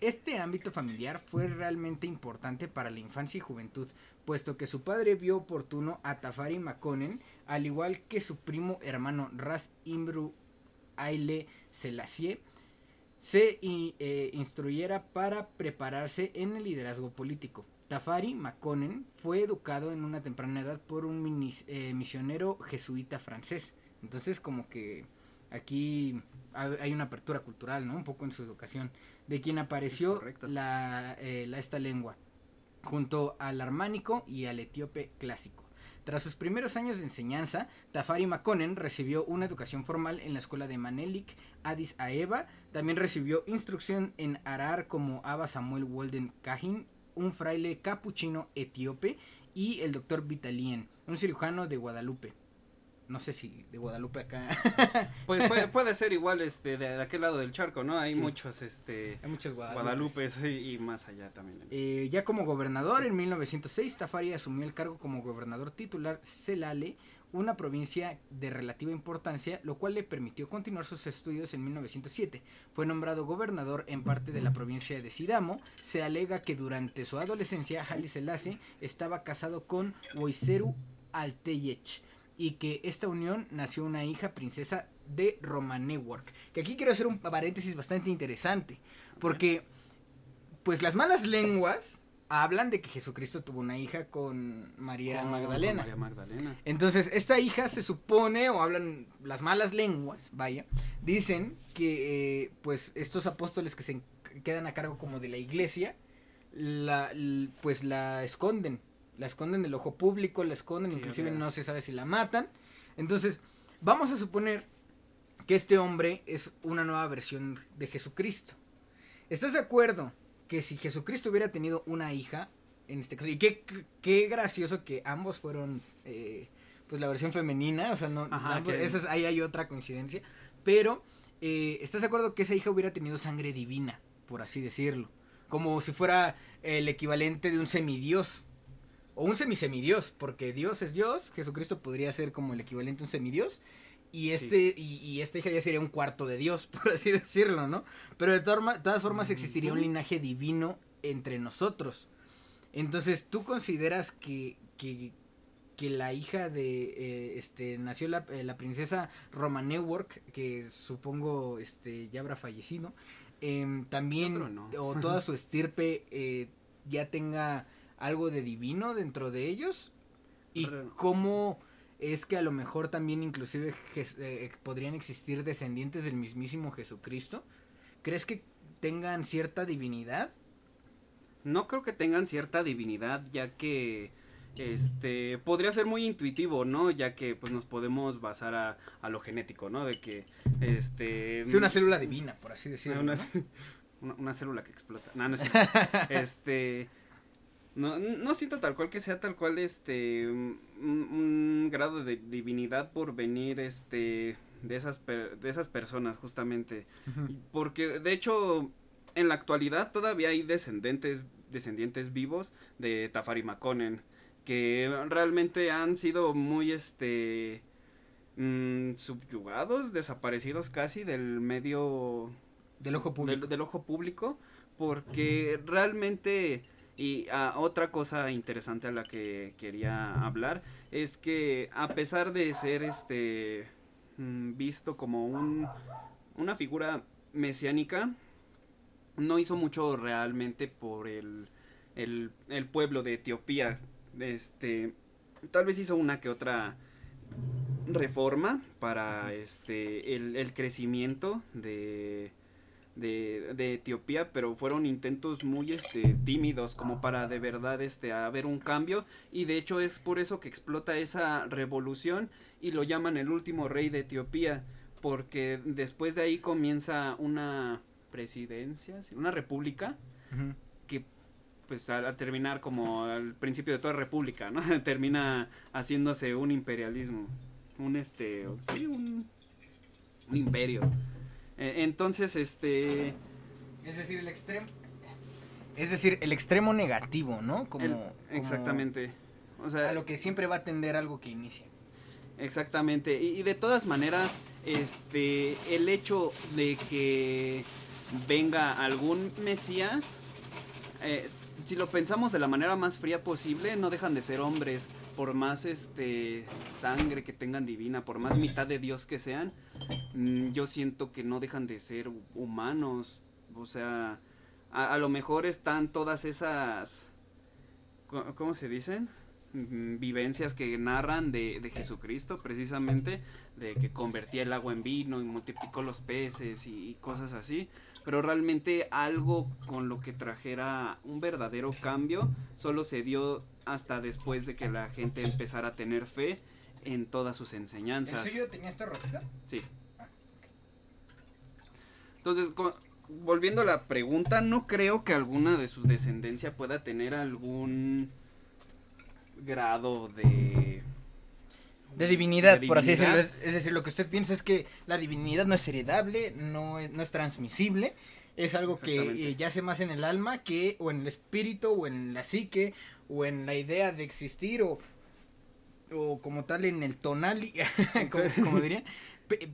Este ámbito familiar fue realmente importante para la infancia y juventud, puesto que su padre vio oportuno a Tafari Makonnen, al igual que su primo hermano Ras Imru Aile Selassie, se eh, instruyera para prepararse en el liderazgo político. Tafari Makonnen fue educado en una temprana edad por un eh, misionero jesuita francés. Entonces como que aquí hay una apertura cultural, ¿no? Un poco en su educación, de quien apareció la, eh, la, esta lengua, junto al armánico y al etíope clásico. Tras sus primeros años de enseñanza, Tafari Makonnen recibió una educación formal en la escuela de Manelik Addis Aeba. También recibió instrucción en Arar como Abba Samuel Walden Kahin, un fraile capuchino etíope, y el doctor Vitalien, un cirujano de Guadalupe no sé si de Guadalupe acá. (laughs) pues (laughs) puede, ser igual este de, aquel lado del charco, ¿no? Hay muchos este Hay muchos Guadalupe y, más allá también. Eh, ya como gobernador en 1906 Tafari asumió el cargo como gobernador titular Celale, una provincia de relativa importancia, lo cual le permitió continuar sus estudios en 1907. Fue nombrado gobernador en parte de la provincia de Sidamo. Se alega que durante su adolescencia Haile Selassie estaba casado con Woiseru Alteyech y que esta unión nació una hija princesa de Romanewok. Que aquí quiero hacer un paréntesis bastante interesante, porque pues las malas lenguas hablan de que Jesucristo tuvo una hija con María Magdalena. María Magdalena. Entonces, esta hija se supone, o hablan las malas lenguas, vaya, dicen que eh, pues estos apóstoles que se quedan a cargo como de la iglesia, la, pues la esconden la esconden del ojo público, la esconden, inclusive no se sabe si la matan. Entonces, vamos a suponer que este hombre es una nueva versión de Jesucristo. ¿Estás de acuerdo que si Jesucristo hubiera tenido una hija, en este caso, y qué, qué gracioso que ambos fueron, eh, pues la versión femenina, o sea, no, ahí hay otra coincidencia, pero, eh, ¿estás de acuerdo que esa hija hubiera tenido sangre divina, por así decirlo? Como si fuera el equivalente de un semidios o un semisemidios, porque Dios es Dios, Jesucristo podría ser como el equivalente a un semidios, y este, y, esta hija ya sería un cuarto de Dios, (laughs) por así decirlo, ¿no? Pero de todas formas existiría un linaje divino entre nosotros. Entonces, ¿tú consideras que, que, que la hija de, eh, este, nació la, eh, la princesa Romanewok, que supongo, este, ya habrá fallecido, em, también, o toda (laughs) su estirpe eh, ya tenga algo de divino dentro de ellos y cómo es que a lo mejor también inclusive eh, podrían existir descendientes del mismísimo Jesucristo. ¿Crees que tengan cierta divinidad? No creo que tengan cierta divinidad, ya que este podría ser muy intuitivo, ¿no? Ya que pues nos podemos basar a, a lo genético, ¿no? De que este sí, una célula divina, por así decirlo. Una, (laughs) una, célula que explota. No, no es, (laughs) este no, no siento tal cual que sea tal cual este un, grado de divinidad por venir este de esas de esas personas justamente. Porque de hecho en la actualidad todavía hay descendientes descendientes vivos de Tafari Makonnen que realmente han sido muy este mm, subyugados desaparecidos casi del medio del ojo público. del ojo público porque realmente y ah, otra cosa interesante a la que quería hablar es que a pesar de ser este mm, visto como un, una figura mesiánica, no hizo mucho realmente por el, el, el pueblo de Etiopía. Este, tal vez hizo una que otra reforma para este el, el crecimiento de, de, de, Etiopía, pero fueron intentos muy este tímidos como para de verdad este haber un cambio y de hecho es por eso que explota esa revolución y lo llaman el último rey de Etiopía porque después de ahí comienza una presidencia, una república uh -huh. que pues al, terminar como al principio de toda república, ¿no? (laughs) Termina haciéndose un imperialismo, un este, un, un imperio. Eh, entonces, este... Es decir, el extremo... Es decir, el extremo negativo, ¿no? Como, el, exactamente. Como o sea, a lo que siempre va a tender algo que inicia. Exactamente. Y, y, de todas maneras, este, el hecho de que venga algún Mesías, eh, si lo pensamos de la manera más fría posible, no dejan de ser hombres, por más este sangre que tengan divina, por más mitad de Dios que sean, mmm, yo siento que no dejan de ser humanos, o sea, a, lo mejor están todas esas, ¿cómo se dicen? vivencias que narran de, de, Jesucristo precisamente de que convertía el agua en vino y multiplicó los peces y, cosas así pero realmente algo con lo que trajera un verdadero cambio solo se dio hasta después de que la gente empezara a tener fe en todas sus enseñanzas. ¿El suyo tenía esta rotita? sí. Entonces volviendo a la pregunta no creo que alguna de su descendencia pueda tener algún grado de de divinidad, de por así decirlo. Es, es, decir, lo que usted piensa es que la divinidad no es heredable, no es, no es transmisible, es algo que eh, yace más en el alma que o en el espíritu o en la psique o en la idea de existir o, o como tal en el tonal, (laughs) como, como dirían,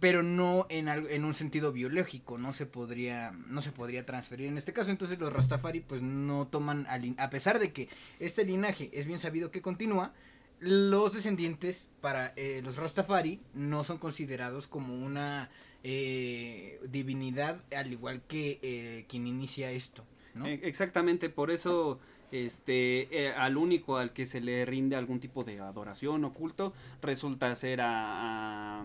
pero no en, algo, en un sentido biológico, no se podría no se podría transferir en este caso, entonces los Rastafari pues no toman, a pesar de que este linaje es bien sabido que continúa, los descendientes para eh, los Rastafari no son considerados como una eh, divinidad al igual que eh, quien inicia esto. ¿no? Exactamente, por eso este al único al que se le rinde algún tipo de adoración o culto resulta ser a, a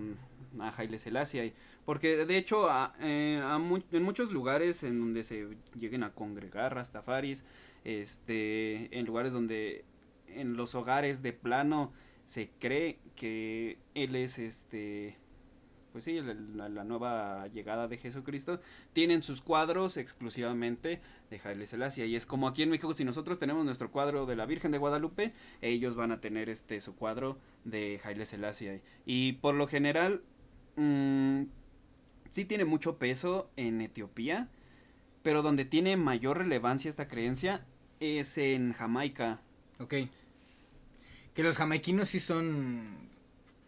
a Haile Selassie. Porque de hecho a, eh, a mu en muchos lugares en donde se lleguen a congregar rastafaris, este, en lugares donde en los hogares de plano se cree que él es este pues sí, la, la, nueva llegada de Jesucristo, tienen sus cuadros exclusivamente de Haile Selassie. Y es como aquí en México, si nosotros tenemos nuestro cuadro de la Virgen de Guadalupe, ellos van a tener este su cuadro de Haile Selassie. Y por lo general, mmm, sí tiene mucho peso en Etiopía, pero donde tiene mayor relevancia esta creencia es en Jamaica. Ok. Que los jamaiquinos sí son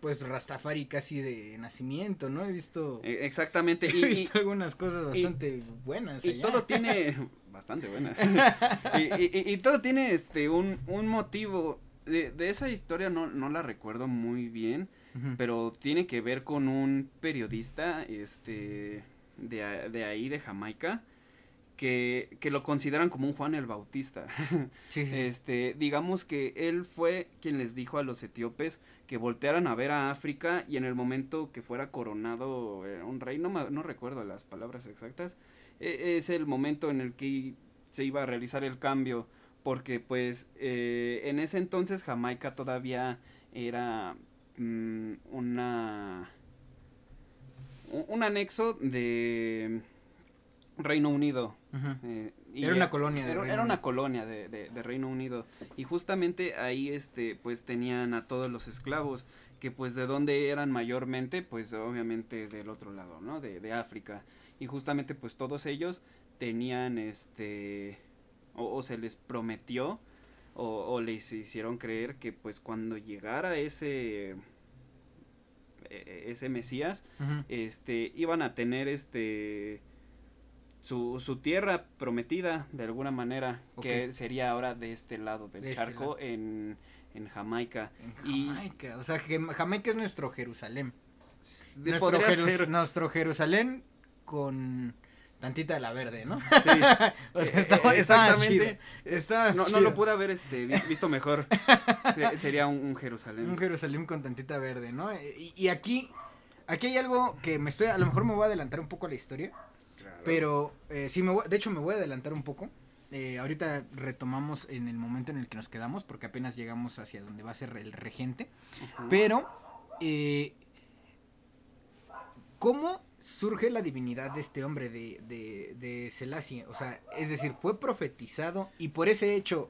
pues Rastafari casi de nacimiento, ¿no? He visto. Exactamente. He y, visto algunas cosas bastante y, buenas. Y todo tiene. (laughs) bastante buenas. (laughs) y, todo tiene este un, un motivo. De, de, esa historia no, no la recuerdo muy bien. Uh -huh. Pero tiene que ver con un periodista. Este. De, de ahí, de Jamaica. Que, que, lo consideran como un Juan el Bautista. (laughs) Sí, sí. Este, digamos que él fue quien les dijo a los etíopes que voltearan a ver a África y en el momento que fuera coronado eh, un rey, no, no recuerdo las palabras exactas, eh, es el momento en el que se iba a realizar el cambio, porque pues eh, en ese entonces Jamaica todavía era mmm, una un anexo de Reino Unido. Uh -huh. eh, era una colonia de era, Reino era una colonia de, de, de, Reino Unido y justamente ahí este pues tenían a todos los esclavos que pues de dónde eran mayormente pues obviamente del otro lado no de, de África y justamente pues todos ellos tenían este o, o se les prometió o, o, les hicieron creer que pues cuando llegara ese e, ese Mesías uh -huh. este iban a tener este su, su tierra prometida de alguna manera okay. que sería ahora de este lado del de charco este lado. en, en Jamaica. En Jamaica, y, o sea, que Jamaica es nuestro Jerusalén. Nuestro, Jerusalén con tantita de la verde, ¿no? Sí. (laughs) o sea, Eh, eh, exactamente. estaba No, no lo pude haber este, vi- visto mejor. (laughs) Se- sería un, un Jerusalén. Un Jerusalén con tantita verde, ¿no? Y, y aquí, aquí hay algo que me estoy, a lo mejor me voy a adelantar un poco a la historia. Pero eh, sí, me voy- de hecho me voy a adelantar un poco. Eh, ahorita retomamos en el momento en el que nos quedamos, porque apenas llegamos hacia donde va a ser el regente. Pero, eh, ¿cómo surge la divinidad de este hombre, de, de, de Selassie? O sea, es decir, ¿fue profetizado y por ese hecho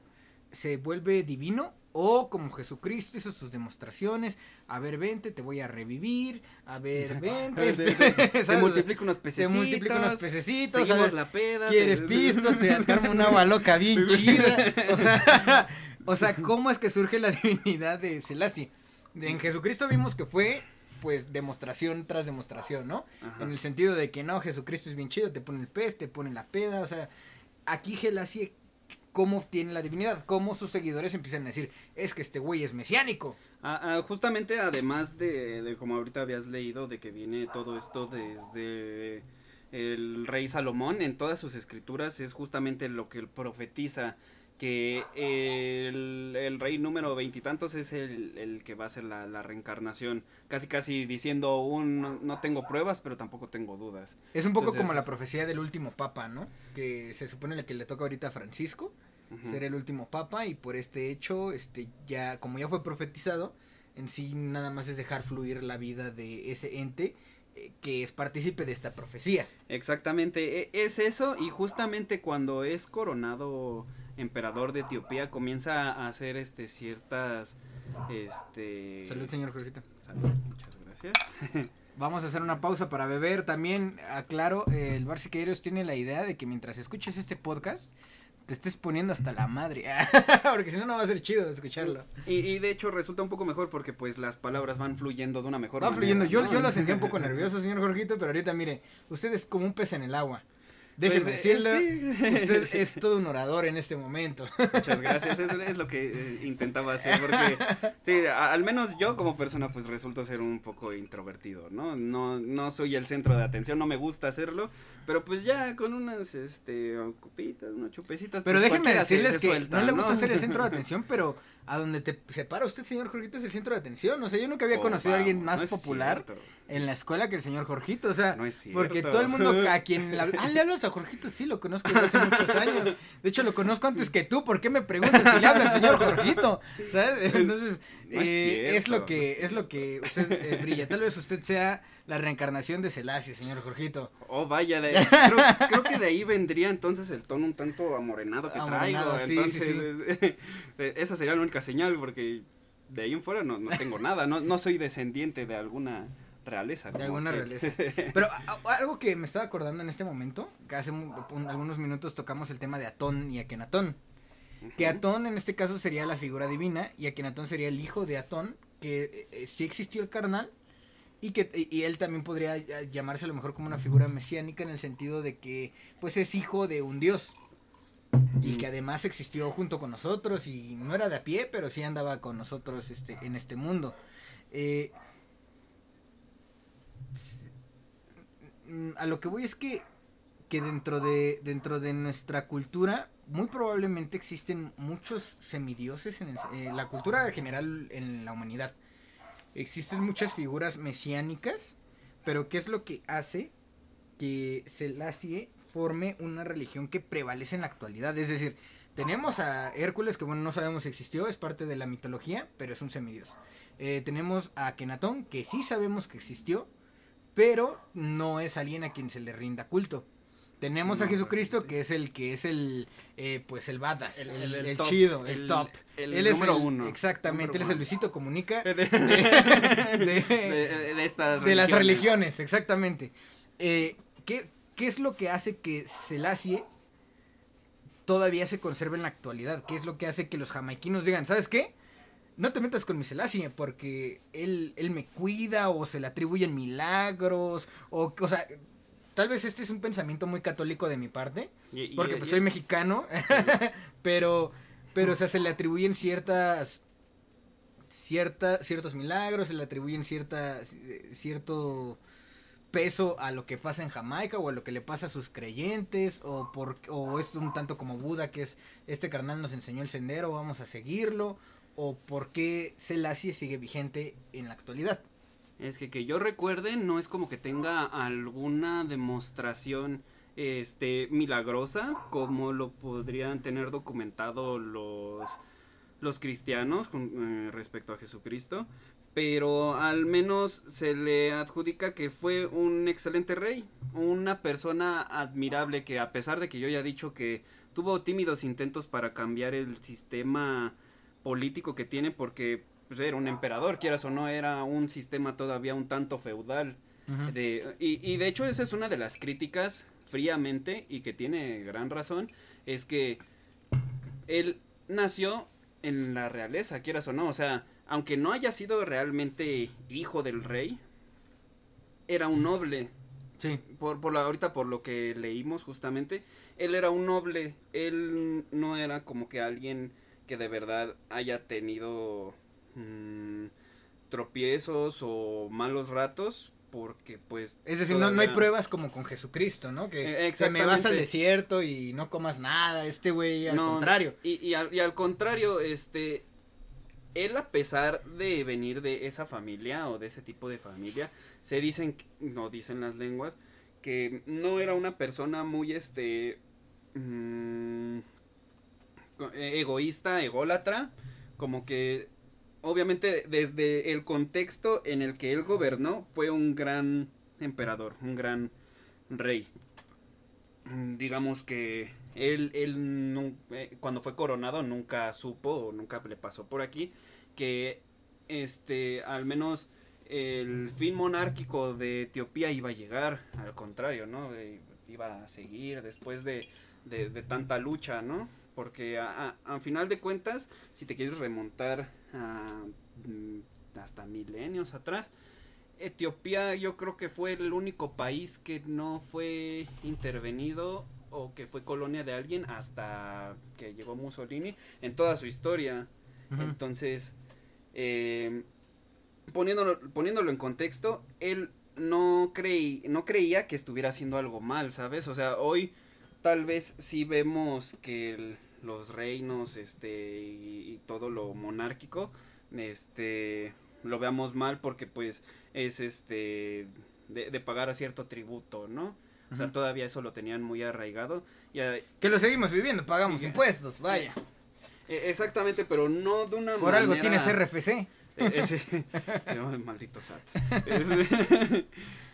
se vuelve divino? O como Jesucristo hizo sus demostraciones, a ver, vente, te voy a revivir, a ver, (laughs) vente, (laughs) (laughs) Te- te- te- te unos te pececitos. multiplico unos pececitos, a Seguimos ver, la peda. ¿Quieres te- pisto? Te armo una agua loca bien chida. O sea, o sea, ¿cómo es que surge la divinidad de Selassie? En Jesucristo vimos que fue, pues, demostración tras demostración, ¿no? Ajá. En el sentido de que no, Jesucristo es bien chido, te pone el pez, te pone la peda, o sea, aquí Selassie, ¿cómo tiene la divinidad? ¿Cómo sus seguidores empiezan a decir, es que este güey es mesiánico? Justamente además de, de como ahorita habías leído de que viene todo esto desde el rey Salomón en todas sus escrituras es justamente lo que él profetiza que el, el rey número veintitantos es el, el que va a ser la, la reencarnación casi casi diciendo un no, no tengo pruebas pero tampoco tengo dudas Es un poco Entonces- como la profecía del último papa, ¿no? Que se supone que le toca ahorita a Francisco. Ser el último papa y por este hecho, este ya como ya fue profetizado, en sí nada más es dejar fluir la vida de ese ente eh, que es partícipe de esta profecía. Exactamente, e- es eso y justamente cuando es coronado emperador de Etiopía comienza a hacer este ciertas este Salud, señor Jorgito. Salud, muchas gracias. (laughs) Vamos a hacer una pausa para beber. También, aclaro, el Bar Siqueiros tiene la idea de que mientras escuches este podcast, te estés poniendo hasta la madre. (laughs) Porque si no, no va a ser chido escucharlo. Y, y de hecho resulta un poco mejor porque pues las palabras van fluyendo de una mejor Va manera. fluyendo. Yo, ¿no? yo lo sentía un (laughs) poco nervioso, señor Jorgito, pero ahorita mire, usted es como un pez en el agua. Déjeme Pues, eh, decirle, sí. usted (laughs) es todo un orador en este momento. Muchas gracias, es, es lo que eh, intentaba hacer, porque sí, a- al menos yo como persona pues resulto ser un poco introvertido, ¿no? No, no soy el centro de atención, no me gusta hacerlo, pero pues ya con unas, este, copitas, unas chupecitas. Pero pues, déjenme se- decirles se que suelta, no le gusta ser el centro de (laughs) atención, pero a donde te separa usted, señor Jorgito, es el centro de atención. O sea, yo nunca había Oh, conocido a alguien más no popular en la escuela que el señor Jorgito. O sea, No es porque todo el mundo a quien... (laughs) la- ah, ¿le hablas a Jorgito? Sí, lo conozco desde hace muchos años. De hecho, lo conozco antes que tú. ¿Por qué me preguntas si le habla al señor Jorgito? ¿Sabes? Entonces, No es eh, lo no que, es es lo que usted eh, brilla. Tal vez usted sea la reencarnación de Selassie, señor Jorgito. Oh, vaya, de, creo, creo que de ahí vendría entonces el tono un tanto amorenado que Amorenado, traigo. sí, sí, entonces, (laughs) eh, esa sería la única señal, porque de ahí en fuera no, no tengo nada. No, no soy descendiente de alguna realeza. De alguna que- realeza. (laughs) Pero a- a- algo que me estaba acordando en este momento, que hace un- un- algunos minutos tocamos el tema de Atón y Akenatón. Que. Atón en este caso sería la figura divina y Akenatón sería el hijo de Atón, que eh, eh, sí existió el carnal y que y, él también podría eh, llamarse a lo mejor como una figura mesiánica en el sentido de que pues es hijo de un dios y que además existió junto con nosotros y no era de a pie, pero sí andaba con nosotros este en este mundo. Eh, a lo que voy es que que dentro de dentro de nuestra cultura muy probablemente existen muchos semidioses en eh, la cultura general en la humanidad. Existen muchas figuras mesiánicas, pero ¿qué es lo que hace que Selassie forme una religión que prevalece en la actualidad? Es decir, tenemos a Hércules, que bueno, no sabemos si existió, es parte de la mitología, pero es un semidios. Eh, tenemos a Akenatón, que sí sabemos que existió, pero no es alguien a quien se le rinda culto. Tenemos a Jesucristo, que es el que es el, eh, pues el badass, el, El- el- top, chido, el, top. el él es número uno. Exactamente, Número él es el. Luisito Comunica (laughs) de, de- de- de- de estas de las religiones, exactamente. Eh, ¿qué, ¿Qué es lo que hace que Selassie todavía se conserve en la actualidad? ¿Qué es lo que hace que los jamaiquinos digan, ¿sabes qué? No te metas con mi Selassie porque él, él me cuida o se le atribuyen milagros o, o sea, tal vez este es un pensamiento muy católico de mi parte Y- y- porque pues es- soy mexicano, (laughs) pero, pero, o sea, se le atribuyen ciertas, cierta, ciertos milagros, se le atribuyen cierta, cierto, peso a lo que pasa en Jamaica o a lo que le pasa a sus creyentes o por o es un tanto como Buda que es este carnal nos enseñó el sendero vamos a seguirlo o por qué Selassie sigue vigente en la actualidad. Es que que yo recuerde no es como que tenga alguna demostración este milagrosa como lo podrían tener documentado los los cristianos eh, respecto a Jesucristo pero al menos se le adjudica que fue un excelente rey, una persona admirable que a pesar de que yo ya he dicho que tuvo tímidos intentos para cambiar el sistema político que tiene porque pues, era un emperador, quieras o no, era un sistema todavía un tanto feudal. de, y, y de hecho esa es una de las críticas fríamente y que tiene gran razón, es que él nació en la realeza, quieras o no, o sea, aunque no haya sido realmente hijo del rey, era un noble. Sí. Por, por la, ahorita por lo que leímos justamente, él era un noble, él no era como que alguien que de verdad haya tenido mmm, tropiezos o malos ratos, porque pues... Es decir, todavía... no, no, hay pruebas como con Jesucristo, ¿no? Que, eh, que, me vas al desierto y no comas nada, este güey al no, contrario. Y, y, al, y al contrario, este, él a pesar de venir de esa familia o de ese tipo de familia, se dicen, no dicen las lenguas, que no era una persona muy este mmm, egoísta, ególatra, como que obviamente desde el contexto en el que él gobernó fue un gran emperador, un gran rey. Digamos que él, él eh, cuando fue coronado nunca supo o nunca le pasó por aquí que este al menos el fin monárquico de Etiopía iba a llegar, al contrario, ¿no? Eh, iba a seguir después de, de, de, tanta lucha, ¿no? Porque a, a, a, final de cuentas, si te quieres remontar a, hasta milenios atrás, Etiopía yo creo que fue el único país que no fue intervenido o que fue colonia de alguien hasta que llegó Mussolini en toda su historia. Uh -huh. Entonces, eh, poniéndolo, poniéndolo en contexto, él no, creí, no creía que estuviera haciendo algo mal, ¿sabes? O sea, hoy tal vez sí vemos que el, los reinos este, y, y todo lo monárquico este lo veamos mal porque pues es este de, de pagar a cierto tributo, ¿no? O sea, todavía eso lo tenían muy arraigado. Y, que lo seguimos viviendo, pagamos impuestos, vaya. Eh, exactamente, pero no de una Por manera... algo tienes RFC. Ese, (laughs) (laughs) no, maldito SAT. (laughs)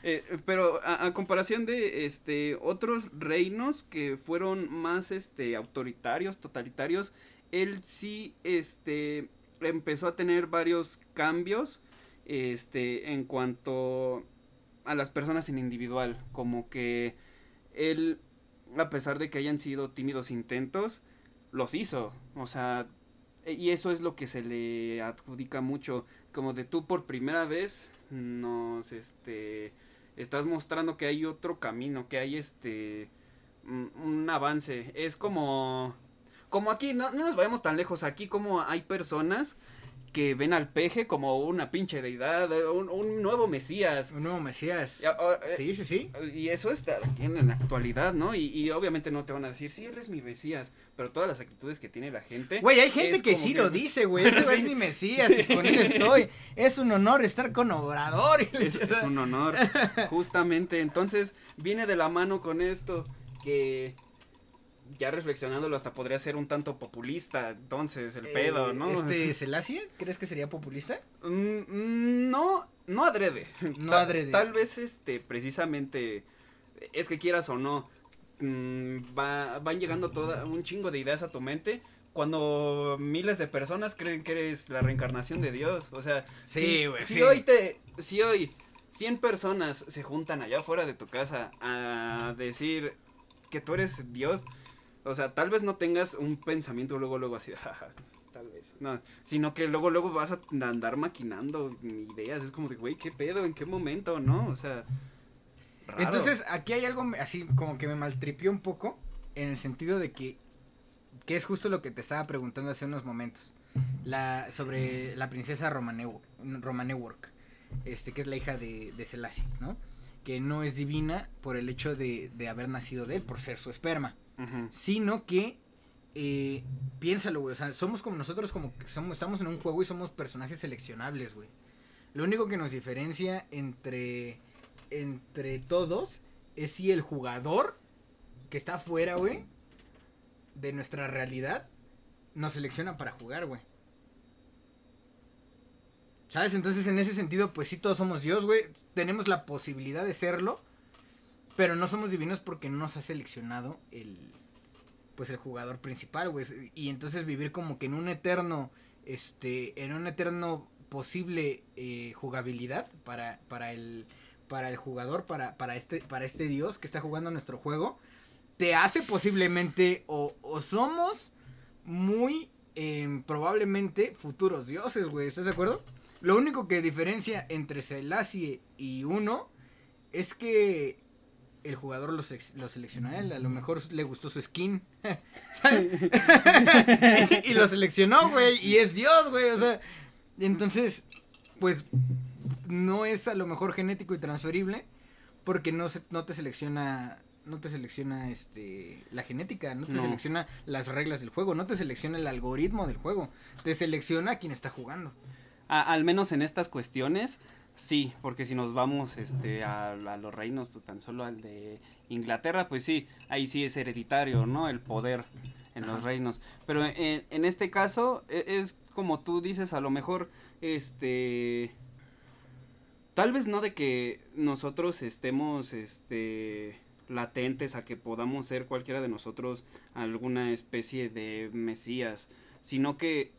eh, pero a, a, comparación de este otros reinos que fueron más este autoritarios, totalitarios, él sí este empezó a tener varios cambios este en cuanto a las personas en individual, como que él a pesar de que hayan sido tímidos intentos, los hizo, o sea, y eso es lo que se le adjudica mucho, como de tú por primera vez nos este estás mostrando que hay otro camino, que hay este un, avance, es como como aquí no, no nos vayamos tan lejos, aquí como hay personas que ven al peje como una pinche deidad, un, un nuevo mesías. Un nuevo mesías. Y, uh, sí, sí, sí. Y eso está en la actualidad, ¿no? Y, y, obviamente no te van a decir, sí, él es mi mesías, pero todas las actitudes que tiene la gente. Güey, hay gente que sí que... lo dice, güey, (laughs) ese sí. es mi mesías sí. y con él estoy. Es un honor estar con Obrador. Es, es un honor, justamente. Entonces, viene de la mano con esto que ya reflexionándolo hasta podría ser un tanto populista, entonces el pedo, ¿no? Este (laughs) Selassie, ¿crees que sería populista? Mm, no, no adrede. No adrede. Tal, vez este precisamente es que quieras o no mmm, va, van llegando toda un chingo de ideas a tu mente cuando miles de personas creen que eres la reencarnación de Dios, o sea, sí, güey. si, sí. si hoy te si hoy 100 personas se juntan allá afuera de tu casa a decir que tú eres Dios, o sea, tal vez no tengas un pensamiento luego, luego así, (laughs) tal vez, no, sino que luego, luego vas a andar maquinando ideas, es como de, güey, ¿qué pedo? ¿En qué momento? ¿No? O sea, raro. Entonces, aquí hay algo así como que me maltripió un poco, en el sentido de que, que es justo lo que te estaba preguntando hace unos momentos, la, sobre la princesa Romanework, Romanework este, que es la hija de, de Selassie, ¿no? que no es divina por el hecho de, de haber nacido de él, por ser su esperma, Sino que eh, piénsalo, güey, o sea, somos como nosotros como que somos estamos en un juego y somos personajes seleccionables, güey. Lo único que nos diferencia entre entre todos es si el jugador que está afuera, güey, de nuestra realidad nos selecciona para jugar, güey. ¿Sabes? Entonces, en ese sentido, pues sí, todos somos Dios, güey. Tenemos la posibilidad de serlo, pero no somos divinos porque no nos ha seleccionado el, pues el jugador principal, güey. Y entonces vivir como que en un eterno, este, en un eterno posible eh, jugabilidad para, para el, para el jugador, para, para este, para este Dios que está jugando nuestro juego, te hace posiblemente o, o somos muy em, probablemente futuros dioses, güey. ¿Estás de acuerdo? Lo único que diferencia entre Selassie y uno es que el jugador lo, seleccionó a él. A lo mejor le gustó su skin. (laughs) y lo seleccionó, güey. Y es Dios, güey. O sea, entonces, pues no es a lo mejor genético y transferible porque no, se, no te selecciona no te selecciona este la genética, no te No. selecciona las reglas del juego, no te selecciona el algoritmo del juego, te selecciona quien está jugando. A- al menos en estas cuestiones, sí, porque si nos vamos este, a, a los reinos, pues tan solo al de Inglaterra, pues sí, ahí sí es hereditario, ¿no? El poder en los reinos. Pero en, en este caso, e- es como tú dices, a lo mejor, este... Tal vez no de que nosotros estemos, este latentes a que podamos ser cualquiera de nosotros alguna especie de mesías, sino que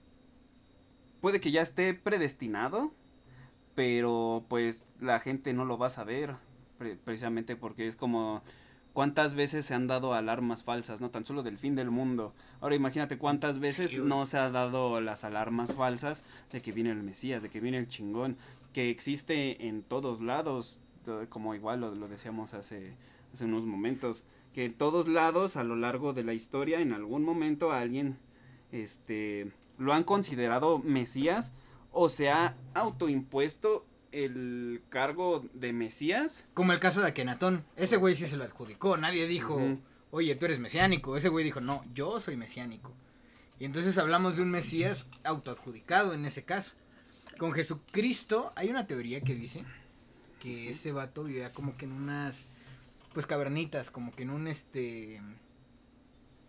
puede que ya esté predestinado, pero pues la gente no lo va a saber, pre- precisamente porque es como cuántas veces se han dado alarmas falsas, no tan solo del fin del mundo. Ahora imagínate cuántas veces no se ha dado las alarmas falsas de que viene el Mesías, de que viene el chingón, que existe en todos lados, como igual lo, lo decíamos hace, hace unos momentos, que en todos lados a lo largo de la historia en algún momento alguien este lo han considerado Mesías o se ha autoimpuesto el cargo de Mesías. Como el caso de Akenatón, ese güey sí se lo adjudicó, nadie dijo, oye, tú eres mesiánico, ese güey dijo, no, yo soy mesiánico. Y entonces hablamos de un Mesías autoadjudicado en ese caso. Con Jesucristo hay una teoría que dice que ese vato vivía como que en unas, pues cavernitas, como que en un este,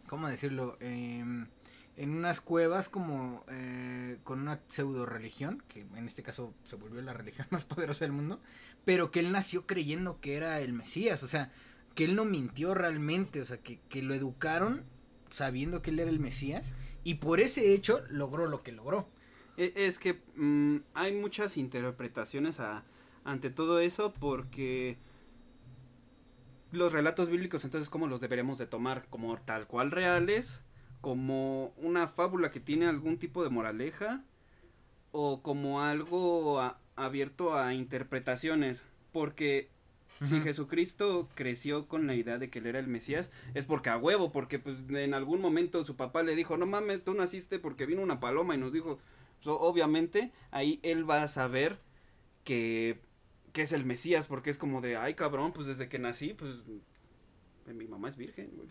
¿cómo decirlo? Em, en unas cuevas como eh, con una pseudo religión, que en este caso se volvió la religión (laughs) más poderosa del mundo, pero que él nació creyendo que era el Mesías, o sea, que él no mintió realmente, o sea, que, que lo educaron sabiendo que él era el Mesías y por ese hecho logró lo que logró. E- Es que mm, hay muchas interpretaciones a- ante todo eso porque los relatos bíblicos entonces cómo los deberíamos de tomar como tal cual reales, como una fábula que tiene algún tipo de moraleja o como algo a- abierto a interpretaciones, porque si. Jesucristo creció con la idea de que él era el Mesías, es porque a huevo, porque pues en algún momento su papá le dijo, no mames, tú naciste porque vino una paloma y nos dijo, So, obviamente ahí él va a saber que, que es el Mesías, porque es como de, ay cabrón, pues desde que nací, pues mi mamá es virgen. güey".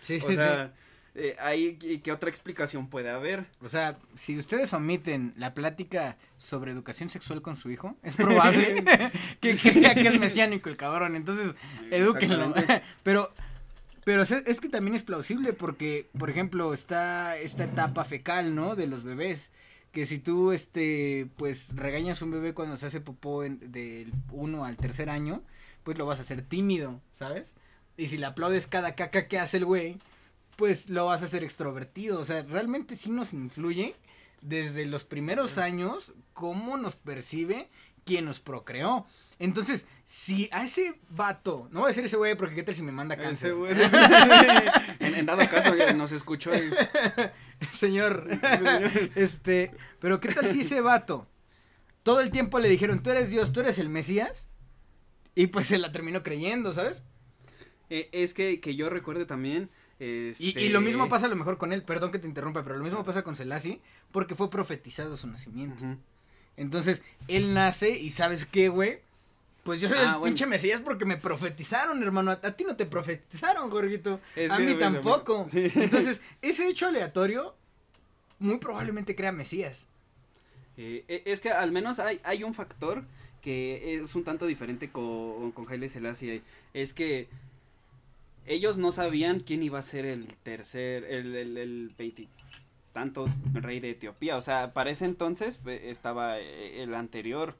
Sí, (laughs) o sea, eh, ahí, ¿y ¿qué otra explicación puede haber? O sea, si ustedes omiten la plática sobre educación sexual con su hijo, es probable (laughs) que crea que es mesiánico el cabrón. Entonces, edúquenlo. (laughs) Pero, pero es, es que también es plausible porque, por ejemplo, está esta etapa fecal, ¿no? De los bebés. Que si tú, este, pues, regañas a un bebé cuando se hace popó en- del 1 al tercer año, pues lo vas a hacer tímido, ¿sabes? Y si le aplaudes cada caca que hace el güey, pues lo vas a hacer extrovertido. O sea, realmente sí nos influye desde los primeros años cómo nos percibe quien nos procreó. Entonces, si a ese vato, no voy a decir ese güey porque qué tal si me manda Ese cáncer. güey- (laughs) en, en dado caso ya nos escuchó y- (laughs) Señor, (laughs) este, pero qué tal si ese vato todo el tiempo le dijeron, tú eres Dios, tú eres el Mesías, y pues se la terminó creyendo, ¿sabes? Eh, es que, que yo recuerde también. Y, este, y lo mismo pasa a lo mejor con él, perdón que te interrumpa, pero lo mismo pasa con Selassie, porque fue profetizado su nacimiento. Entonces, él nace y ¿sabes qué, güey? Pues yo soy Ah, el bueno. pinche Mesías porque me profetizaron, hermano. A, a ti no te profetizaron, Jorgito. Es a mí tampoco. sí. (laughs) Entonces, ese hecho aleatorio muy probablemente crea Mesías. Eh, e- es que al menos hay, hay un factor que es un tanto diferente con, con Haile Selassie. Es que ellos no sabían quién iba a ser el tercer, el, el, el veintitantos rey de Etiopía. O sea, para ese entonces pues, estaba eh, el anterior.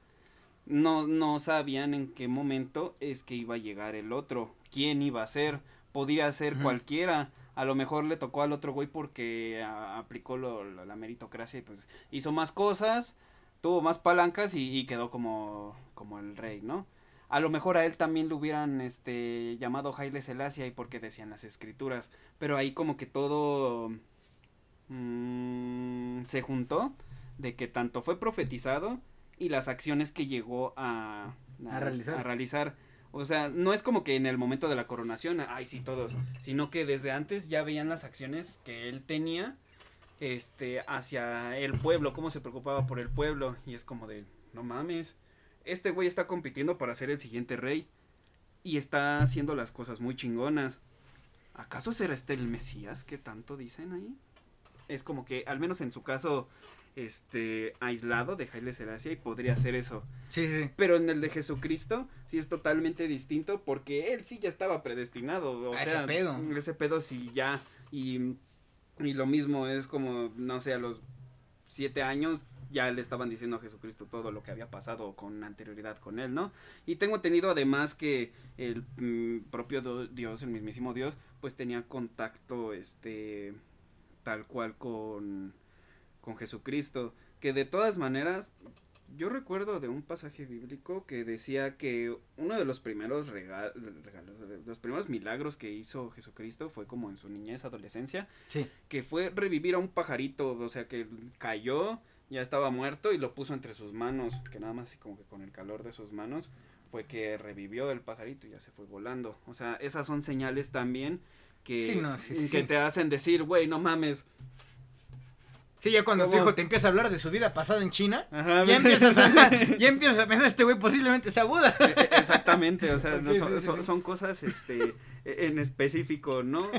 No, no sabían en qué momento es que iba a llegar el otro. ¿Quién iba a ser? Podría ser cualquiera. A lo mejor le tocó al otro güey porque a- aplicó lo- lo- la meritocracia y pues hizo más cosas, tuvo más palancas y, y quedó como, como el rey, ¿no? A lo mejor a él también lo hubieran este llamado Haile Selassie y porque decían las escrituras, pero ahí como que todo mm, se juntó de que tanto fue profetizado y las acciones que llegó a, A realizar. a realizar. O sea, no es como que en el momento de la coronación, ay sí todos, sino que desde antes ya veían las acciones que él tenía este hacia el pueblo, cómo se preocupaba por el pueblo y es como de, no mames, este güey está compitiendo para ser el siguiente rey y está haciendo las cosas muy chingonas. ¿Acaso será este el Mesías que tanto dicen ahí? Es como que, al menos en su caso, este, aislado de Haile Selassie, podría ser eso. Sí, sí, sí. Pero en el de Jesucristo, sí es totalmente distinto porque él sí ya estaba predestinado. O A ese sea, pedo. Ese pedo sí ya. Y, y lo mismo es como, no sé, a los siete años ya le estaban diciendo a Jesucristo todo lo que había pasado con anterioridad con él, ¿no? Y tengo entendido además que el mm, propio Dios, el mismísimo Dios, pues tenía contacto, este, tal cual con, con Jesucristo, que de todas maneras, yo recuerdo de un pasaje bíblico que decía que uno de los primeros rega- regalos, los primeros milagros que hizo Jesucristo fue como en su niñez, adolescencia, Sí. que fue revivir a un pajarito, o sea, que cayó, ya estaba muerto y lo puso entre sus manos, que nada más así como que con el calor de sus manos fue que revivió el pajarito y ya se fue volando. O sea, esas son señales también que, Sí, no, sí, que sí. te hacen decir, güey, no mames. Sí, ya cuando tu ¿Cómo? hijo te empieza a hablar de su vida pasada en China, Ajá, ya (laughs) empiezas a, ya empiezas a pensar, este güey posiblemente sea Buda. (laughs) E- e- Exactamente, o sea, no, son, cosas este e- en específico, ¿no?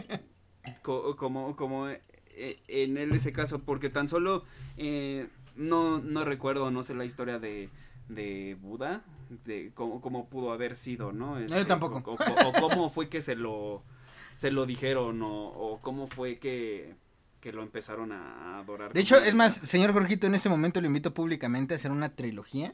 Co- como como en ese caso, porque tan solo eh, no no recuerdo, no sé la historia de de Buda, de cómo, cómo pudo haber sido, ¿no? Este, tampoco. O, o- o cómo fue que se lo se lo dijeron o, o cómo fue que que lo empezaron a adorar. De hecho, es más, señor Jorgito, en este momento lo invito públicamente a hacer una trilogía.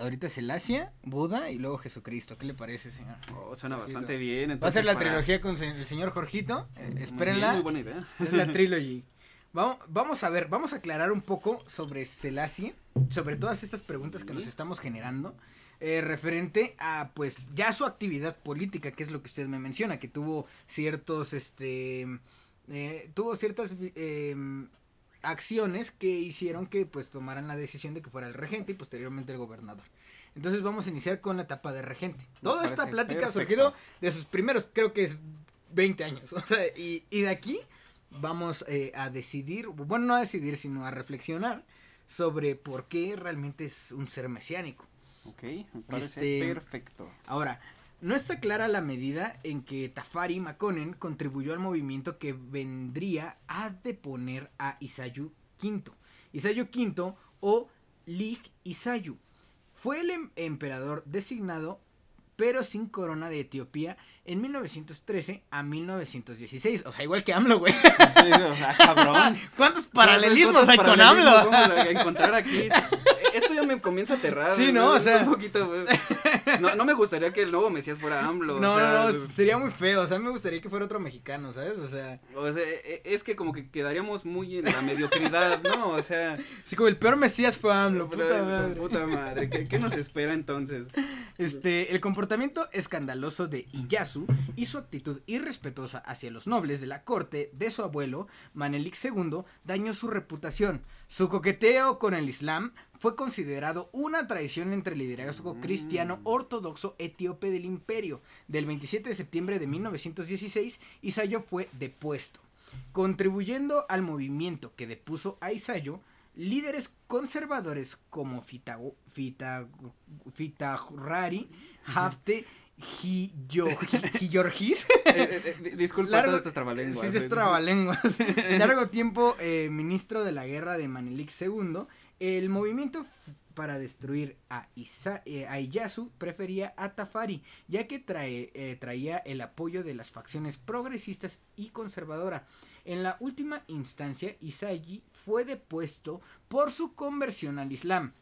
Ahorita es el Asia, Buda y luego Jesucristo. ¿Qué le parece, señor? Oh, suena bastante bien. Va a ser la para- trilogía con el señor Jorgito. eh, Muy bien, espérenla. Muy buena idea. Es la (laughs) trilogy. Vamos, vamos a ver, vamos a aclarar un poco sobre Selassie, sobre todas estas preguntas que nos estamos generando, eh, referente a, pues, ya su actividad política, que es lo que usted me menciona, que tuvo ciertos, este, eh, tuvo ciertas eh, acciones que hicieron que, pues, tomaran la decisión de que fuera el regente y posteriormente el gobernador. Entonces vamos a iniciar con la etapa de regente. Me Toda esta plática ha surgido de sus primeros, creo que es 20 años. (laughs) O sea, y, y de aquí vamos eh, a decidir, bueno, no a decidir, sino a reflexionar sobre por qué realmente es un ser mesiánico. Ok, me parece Este- perfecto. Ahora, no está clara la medida en que Tafari Makonnen contribuyó al movimiento que vendría a deponer a Isayu V. Isayu V o Lig Isayu fue el em- emperador designado pero sin corona de Etiopía en 1913 a 1916. O sea, igual que AMLO, güey. O sea, cabrón. ¿Cuántos paralelismos ¿Cuántos hay con AMLO? Vamos a encontrar aquí. Esto ya me comienza a aterrar. Sí, ¿no? O sea- Un poquito, güey. No, no me gustaría que el nuevo Mesías fuera AMLO. No, o sea, no, no, sería muy feo. O sea, me gustaría que fuera otro mexicano, ¿sabes? O sea, o sea, e- es que como que quedaríamos muy en la mediocridad, ¿no? O sea, así como el peor Mesías fue AMLO, puta pero- madre. puta madre. ¿Qué, qué nos espera entonces? Este, el comportamiento escandaloso de Iyasu y su actitud irrespetuosa hacia los nobles de la corte de su abuelo, Manelik II, dañó su reputación. Su coqueteo con el Islam fue considerado una traición entre el liderazgo Mm. cristiano ortodoxo etíope del imperio. Del 27 de septiembre de 1916, Isayo fue depuesto. Contribuyendo al movimiento que depuso a Isayo, Líderes conservadores como Fitago, Fita, Fitahurari, Hafte, (laughs) Giorgis. Eh, eh, eh, disculpa Largo- todas estas trabalenguas. Sí, es trabalenguas. (laughs) Largo tiempo eh, ministro de la guerra de Manelik II, el movimiento para destruir a, Isa- eh, Iyasu prefería a Tafari, ya que trae- eh, traía el apoyo de las facciones progresistas y conservadora. En la última instancia, Isayi fue depuesto por su conversión al Islam.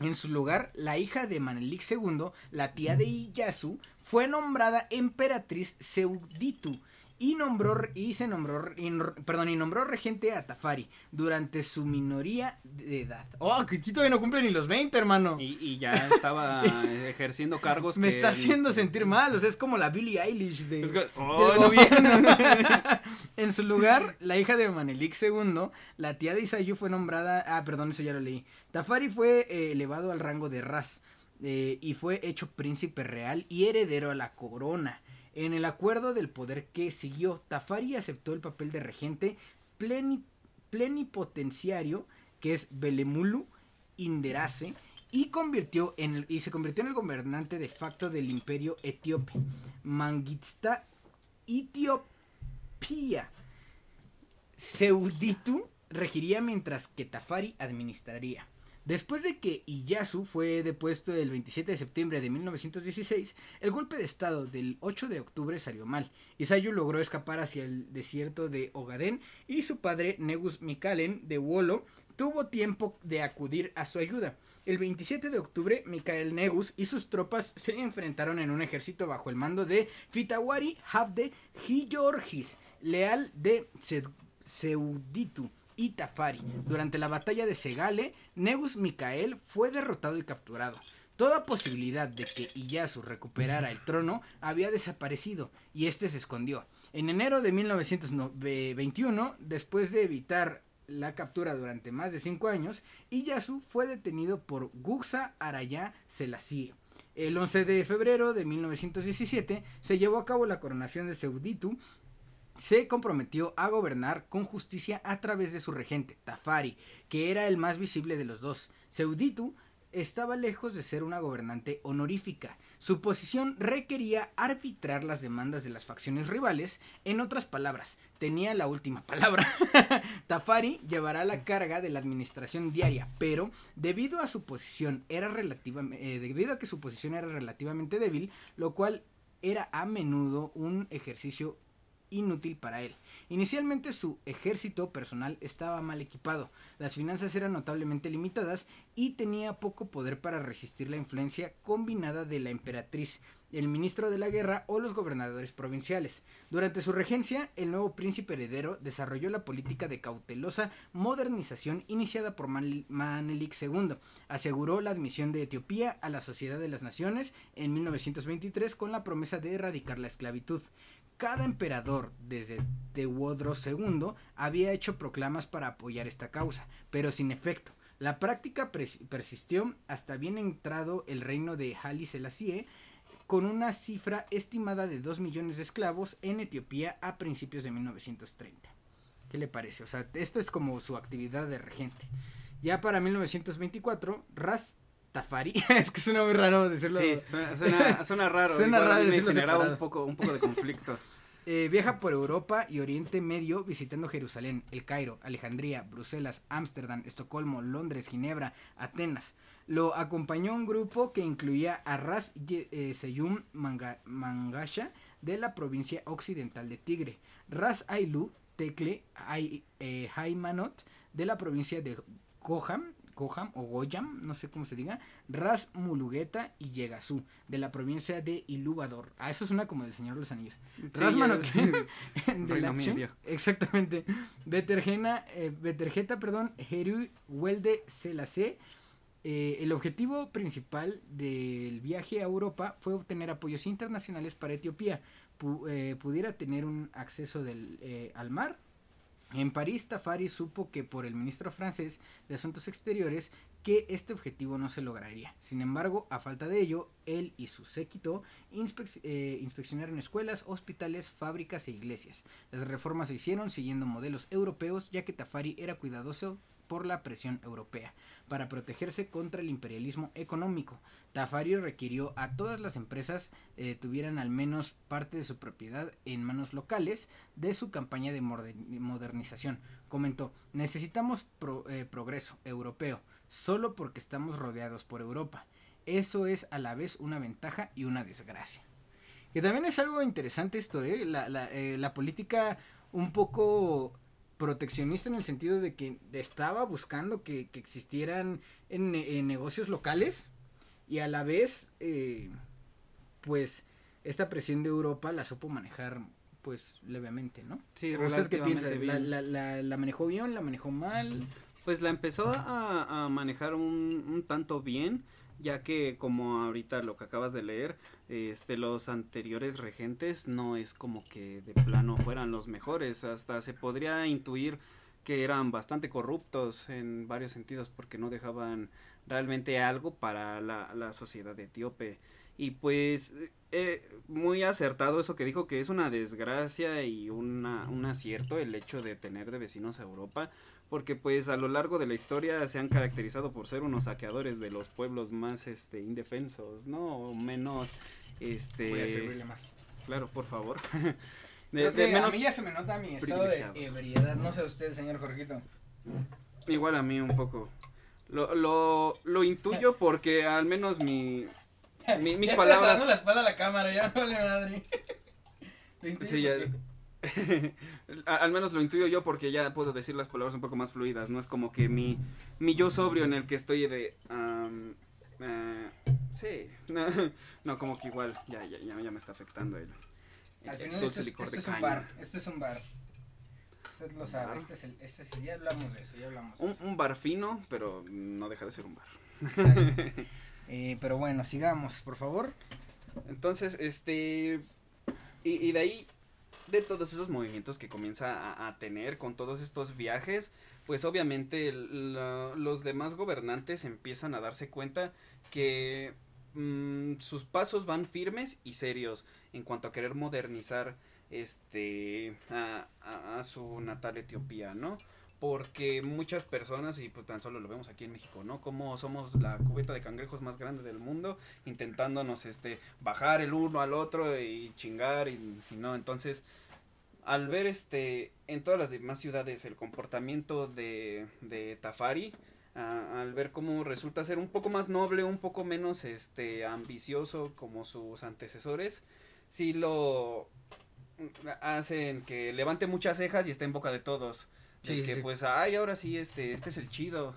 En su lugar, la hija de Manelik II, la tía de Iyasu, fue nombrada emperatriz Seuditu y nombró y se nombró y perdón y nombró regente a Tafari durante su minoría de edad. Oh, que aquí todavía no cumple ni los 20, hermano. Y, y ya estaba (laughs) ejerciendo cargos Me que- está haciendo sentir mal, o sea, es como la Billie Eilish de, Es que- del ¡Oh, no! gobierno. (laughs) (laughs) en su lugar, la hija de Manelik II, la tía de Isayu fue nombrada, ah, perdón, eso ya lo leí. Tafari fue eh, elevado al rango de Ras eh, y fue hecho príncipe real y heredero a la corona. En el acuerdo del poder que siguió, Tafari aceptó el papel de regente pleni- plenipotenciario, que es Belemulu Inderase, y convirtió en y se convirtió en el gobernante de facto del imperio etíope. Mangista Etiopía. Seuditu regiría mientras que Tafari administraría. Después de que Iyasu fue depuesto el 27 de septiembre de 1916, el golpe de estado del 8 de octubre salió mal. Isayu logró escapar hacia el desierto de Ogaden y su padre Negus Mikalen de Wolo tuvo tiempo de acudir a su ayuda. El 27 de octubre, Mikael Negus y sus tropas se enfrentaron en un ejército bajo el mando de Fitawari Havde Giorgis, leal de Seuditu y Tafari. Durante la batalla de Segale, Negus Mikael fue derrotado y capturado. Toda posibilidad de que Iyasu recuperara el trono había desaparecido y este se escondió. En enero de 1921, después de evitar la captura durante más de cinco años, Iyasu fue detenido por Guxa Araya Selassie. El 11 de febrero de 1917 se llevó a cabo la coronación de Seuditu. Se comprometió a gobernar con justicia a través de su regente, Tafari, que era el más visible de los dos. Seuditu estaba lejos de ser una gobernante honorífica. Su posición requería arbitrar las demandas de las facciones rivales. En otras palabras, tenía la última palabra. (laughs) Tafari llevará la carga de la administración diaria, pero debido a su posición era eh, debido a que su posición era relativamente débil, lo cual era a menudo un ejercicio inútil para él. Inicialmente su ejército personal estaba mal equipado, las finanzas eran notablemente limitadas y tenía poco poder para resistir la influencia combinada de la emperatriz, el ministro de la guerra o los gobernadores provinciales. Durante su regencia, el nuevo príncipe heredero desarrolló la política de cautelosa modernización iniciada por Man- Manelik II. Aseguró la admisión de Etiopía a la Sociedad de las Naciones en 1923 con la promesa de erradicar la esclavitud. Cada emperador, desde Teodoro II, había hecho proclamas para apoyar esta causa, pero sin efecto. La práctica persistió hasta bien entrado el reino de Haile Selassie, con una cifra estimada de 2 millones de esclavos en Etiopía a principios de 1930. ¿Qué le parece? O sea, esto es como su actividad de regente. Ya para 1924, Ras Tafari, (laughs) es que suena muy raro decirlo. Sí, suena, suena, (laughs) suena raro. Suena igual raro me generaba separado. un poco, un poco de conflicto. (laughs) Eh, viaja por Europa y Oriente Medio visitando Jerusalén, El Cairo, Alejandría, Bruselas, Ámsterdam, Estocolmo, Londres, Ginebra, Atenas. Lo acompañó un grupo que incluía a Ras eh, Seyum Manga- Mangasha de la provincia occidental de Tigre, Ras Ailu Tekle Ai- eh, de la provincia de Goham, Goham o Goyam, no sé cómo se diga, Ras Mulugeta y Yegasú de la provincia de Ilúvador. Ah, eso suena como del Señor de los Anillos. Sí, Ras es- (laughs) de la. (laughs) Exactamente. Betergena, eh, Betergeta, perdón, Heru Welde Selassie. Eh, el objetivo principal del viaje a Europa fue obtener apoyos internacionales para Etiopía. Pu- eh, pudiera tener un acceso del, eh, al mar. En París, Tafari supo que por el ministro francés de Asuntos Exteriores que este objetivo no se lograría. Sin embargo, a falta de ello, él y su séquito eh, inspeccionaron escuelas, hospitales, fábricas e iglesias. Las reformas se hicieron siguiendo modelos europeos, ya que Tafari era cuidadoso por la presión europea para protegerse contra el imperialismo económico. Tafari requirió a todas las empresas eh, tuvieran al menos parte de su propiedad en manos locales de su campaña de modernización. Comentó, necesitamos eh, progreso europeo, solo porque estamos rodeados por Europa. Eso es a la vez una ventaja y una desgracia. Que también es algo interesante esto, ¿eh? La, eh, la política un poco proteccionista en el sentido de que estaba buscando que, que existieran en, en, negocios locales y a la vez, eh, pues, esta presión de Europa la supo manejar pues levemente, ¿no? Sí, ¿Usted qué piensa? ¿La, la, la, la manejó bien? ¿La manejó mal? Pues la empezó a, a manejar un, un tanto bien ya que como ahorita lo que acabas de leer, este los anteriores regentes no es como que de plano fueran los mejores, hasta se podría intuir que eran bastante corruptos en varios sentidos porque no dejaban realmente algo para la, la sociedad etíope. Y pues eh, muy acertado eso que dijo que es una desgracia y una, un acierto el hecho de tener de vecinos a Europa, porque pues a lo largo de la historia se han caracterizado por ser unos saqueadores de los pueblos más este indefensos, ¿no? O menos este Voy a servirle más. Claro, por favor. (laughs) de, de menos a mí ya se me nota mi estado de ebriedad, no sé usted, señor Jorgito. Igual a mí un poco. Lo, lo, lo intuyo (laughs) porque al menos mi, mi mis ya palabras. Dando la espalda a la cámara, ya no vale madre. (laughs) Lo intuyo Sí, ya- porque- (laughs) al menos lo intuyo yo porque ya puedo decir las palabras un poco más fluidas, no es como que mi, mi yo sobrio en el que estoy de... eh, sí, no, (laughs) no, como que igual ya, ya, ya, ya me está afectando el, el- Al final esto es, esto es un bar, esto es un bar. Usted lo sabe, Bar. este es el, este es el, ya hablamos de eso, ya hablamos de Un, eso. un bar fino, pero no deja de ser un bar. Exacto. (laughs) Eh, pero bueno, sigamos, por favor. Entonces, este. Y, y de ahí, de todos esos movimientos que comienza a, tener con todos estos viajes, pues obviamente los demás gobernantes empiezan a darse cuenta que mm, sus pasos van firmes y serios en cuanto a querer modernizar este a- a su natal Etiopía, ¿no? Porque muchas personas, y pues tan solo lo vemos aquí en México, ¿no? Como somos la cubeta de cangrejos más grande del mundo, intentándonos este bajar el uno al otro y chingar y, no entonces al ver este en todas las demás ciudades el comportamiento de, de Tafari al ver cómo resulta ser un poco más noble un poco menos este ambicioso como sus antecesores sí lo hacen que levante muchas cejas y esté en boca de todos Sí, que sí. pues ay ahora sí este este es el chido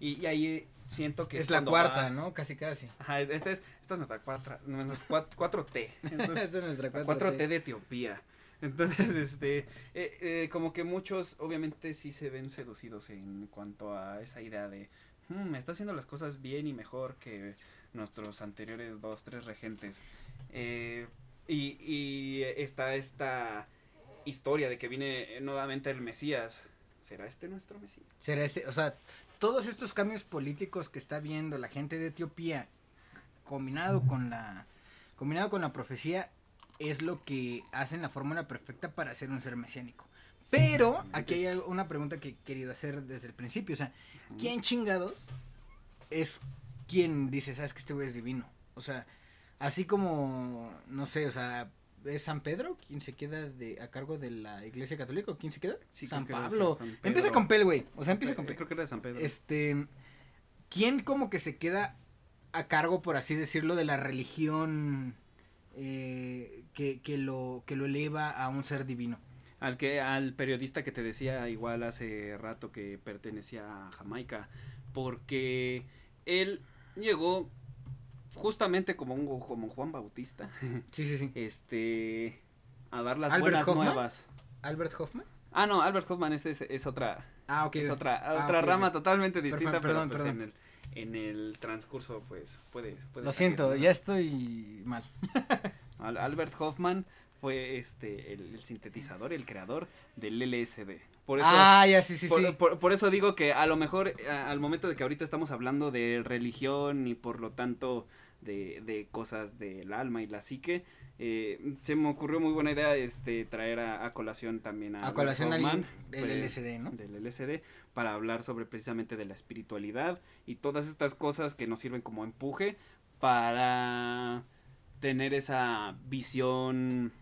y, y ahí siento que es la cuarta, va- ¿no? Casi, casi. Ajá, es- esta es, esta es nuestra cuatro, nuestra 4T. (laughs) Esta es nuestra La 4T. 4T de Etiopía. Entonces, (laughs) este, eh, eh, como que muchos obviamente sí se ven seducidos en cuanto a esa idea de, "Hmm, está haciendo las cosas bien y mejor que nuestros anteriores dos, tres regentes. Eh, y, y está esta historia de que viene nuevamente el Mesías. ¿Será este nuestro Mesías? Será este, o sea, todos estos cambios políticos que está viendo la gente de Etiopía combinado con la combinado con la profecía es lo que hacen la fórmula perfecta para ser un ser mesiánico. Pero aquí hay una pregunta que he querido hacer desde el principio, o sea, ¿quién chingados es quien dice, sabes que este güey es divino? O sea, así como no sé, o sea, ¿es San Pedro quien se queda de a cargo de la Iglesia Católica o quién se queda? Sí, San Pablo. San. Empieza con Pel, güey. O sea, empieza con Eh, Pel. Creo que era de San Pedro. Este, ¿quién como que se queda a cargo, por así decirlo, de la religión eh, que, que, lo, que lo eleva a un ser divino? Al que al periodista que te decía igual hace rato que pertenecía a Jamaica, porque él llegó justamente como un como Juan Bautista, (laughs) Sí, sí, sí. este a dar las ¿Albert buenas Hoffman? nuevas. Albert Hoffman. Ah, no, Albert Hoffman este es, es otra Ah, ok. es otra Ah, otra rama totalmente distinta, perdón, pero pues perdón. en el en el transcurso pues puede, puede Lo siento, ya estoy mal. (laughs) Al- Albert Hoffman fue este el, el sintetizador, el creador del LSD. Por eso, ah, ya, sí, sí, por, sí. por- por eso digo que a lo mejor a- al momento de que ahorita estamos hablando de religión y por lo tanto de, de cosas del alma y la psique, eh, se me ocurrió muy buena idea este traer a, a colación también a, A colación del pues, LSD, ¿no? del LSD para hablar sobre precisamente de la espiritualidad y todas estas cosas que nos sirven como empuje para tener esa visión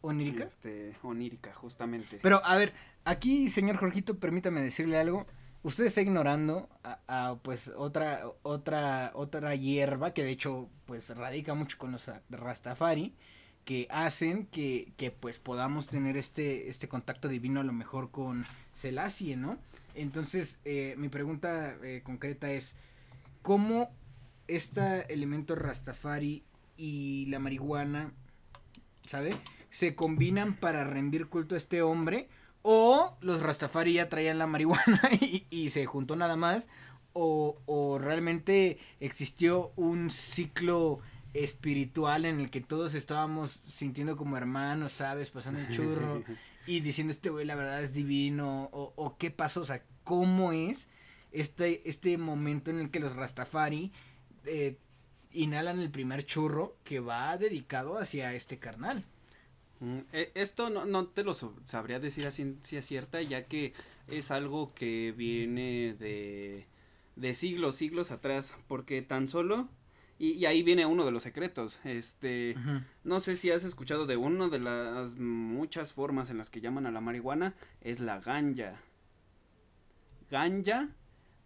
¿Onírica? este, onírica justamente. Pero, a ver, aquí, señor Jorgito, permítame decirle algo. Usted está ignorando a, pues otra otra otra hierba que de hecho pues radica mucho con los Rastafari que hacen que, que pues podamos tener este este contacto divino a lo mejor con Selassie, ¿no? Entonces, eh, mi pregunta eh, concreta es cómo este elemento Rastafari y la marihuana, ¿sabe? Se combinan para rendir culto a este hombre o los Rastafari ya traían la marihuana (laughs) y, y se juntó nada más. O, o, realmente existió un ciclo espiritual en el que todos estábamos sintiendo como hermanos, ¿sabes? Pasando el churro (laughs) y diciendo este güey la verdad es divino. O, o, qué pasó, o sea, cómo es este, este momento en el que los Rastafari eh, inhalan el primer churro que va dedicado hacia este carnal. Esto no, no te lo sabría decir a ciencia cierta, ya que es algo que viene de, de siglos, siglos atrás, porque tan solo, y, y, ahí viene uno de los secretos, este, uh -huh. no sé si has escuchado de uno de las muchas formas en las que llaman a la marihuana, es la ganja. Ganja.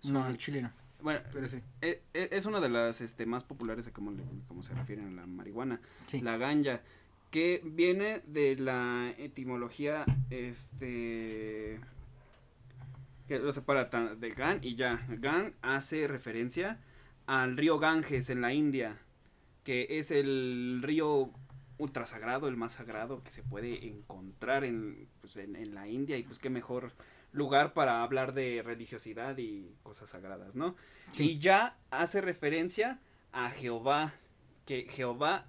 No, el chileno. Bueno, pero sí. Es, es una de las este, más populares de cómo, cómo se refieren a la marihuana. Sí. La ganja que viene de la etimología este que lo separa de Gan y ya. Gan hace referencia al río Ganges en la India, que es el río ultra sagrado, el más sagrado que se puede encontrar en, pues, en, en la India y pues qué mejor lugar para hablar de religiosidad y cosas sagradas, ¿no? Sí. Y ya hace referencia a Jehová, que Jehová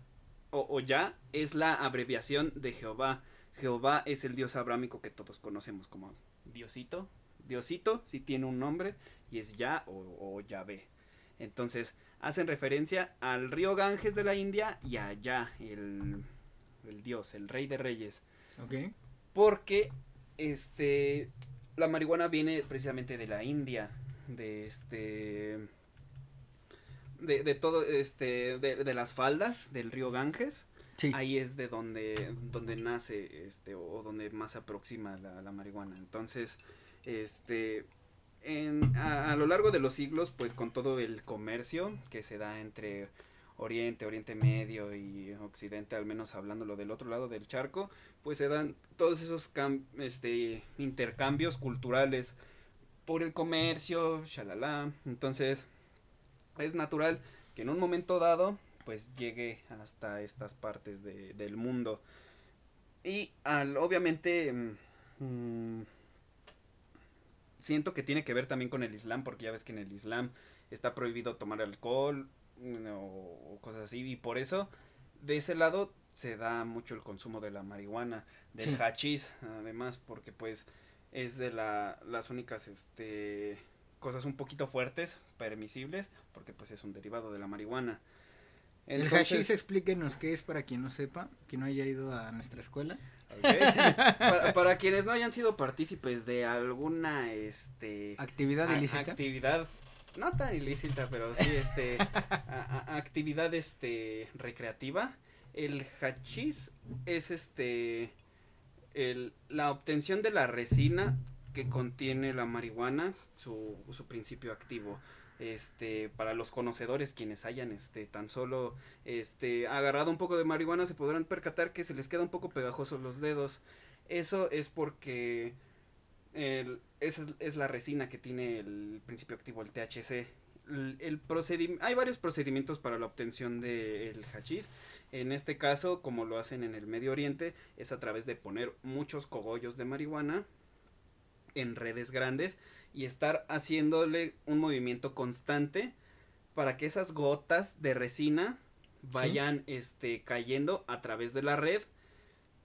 o, o, ya es la abreviación de Jehová. Jehová es el dios abrámico que todos conocemos como Diosito. Diosito sí tiene un nombre y es Ya o, o Yahvé. Entonces hacen referencia al río Ganges de la India y a Ya, el, el dios, el rey de reyes. Ok. Porque este la marihuana viene precisamente de la India, de este de, de todo este de, de, las faldas del río Ganges. Sí. Ahí es de donde donde nace este o donde más se aproxima la, la marihuana. Entonces, este en, a, a, lo largo de los siglos, pues con todo el comercio que se da entre Oriente, Oriente Medio y Occidente, al menos hablándolo del otro lado del charco, pues se dan todos esos este, intercambios culturales por el comercio, shalala. Entonces, es natural que en un momento dado, pues llegue hasta estas partes de, del mundo. Y al, obviamente, mmm, siento que tiene que ver también con el Islam, porque ya ves que en el Islam está prohibido tomar alcohol o, o cosas así, y por eso, de ese lado, se da mucho el consumo de la marihuana, del Sí. hachís, además, porque pues es de la, las únicas este cosas un poquito fuertes, permisibles, porque pues es un derivado de la marihuana. el hashish, explíquenos qué es para quien no sepa, quien no haya ido a nuestra escuela. (laughs) para, para quienes no hayan sido partícipes de alguna este Actividad a- ilícita. actividad no tan ilícita, pero sí este a- a- actividad este recreativa. El hachís es este el, la obtención de la resina que contiene la marihuana, su, su principio activo. Este, para los conocedores quienes hayan este tan solo este agarrado un poco de marihuana se podrán percatar que se les queda un poco pegajosos los dedos. Eso es porque el, esa es, la resina que tiene el principio activo, el THC. El, el hay varios procedimientos para la obtención del hachís. En este caso, como lo hacen en el Medio Oriente, es a través de poner muchos cogollos de marihuana en redes grandes y estar haciéndole un movimiento constante para que esas gotas de resina vayan este cayendo a través de la red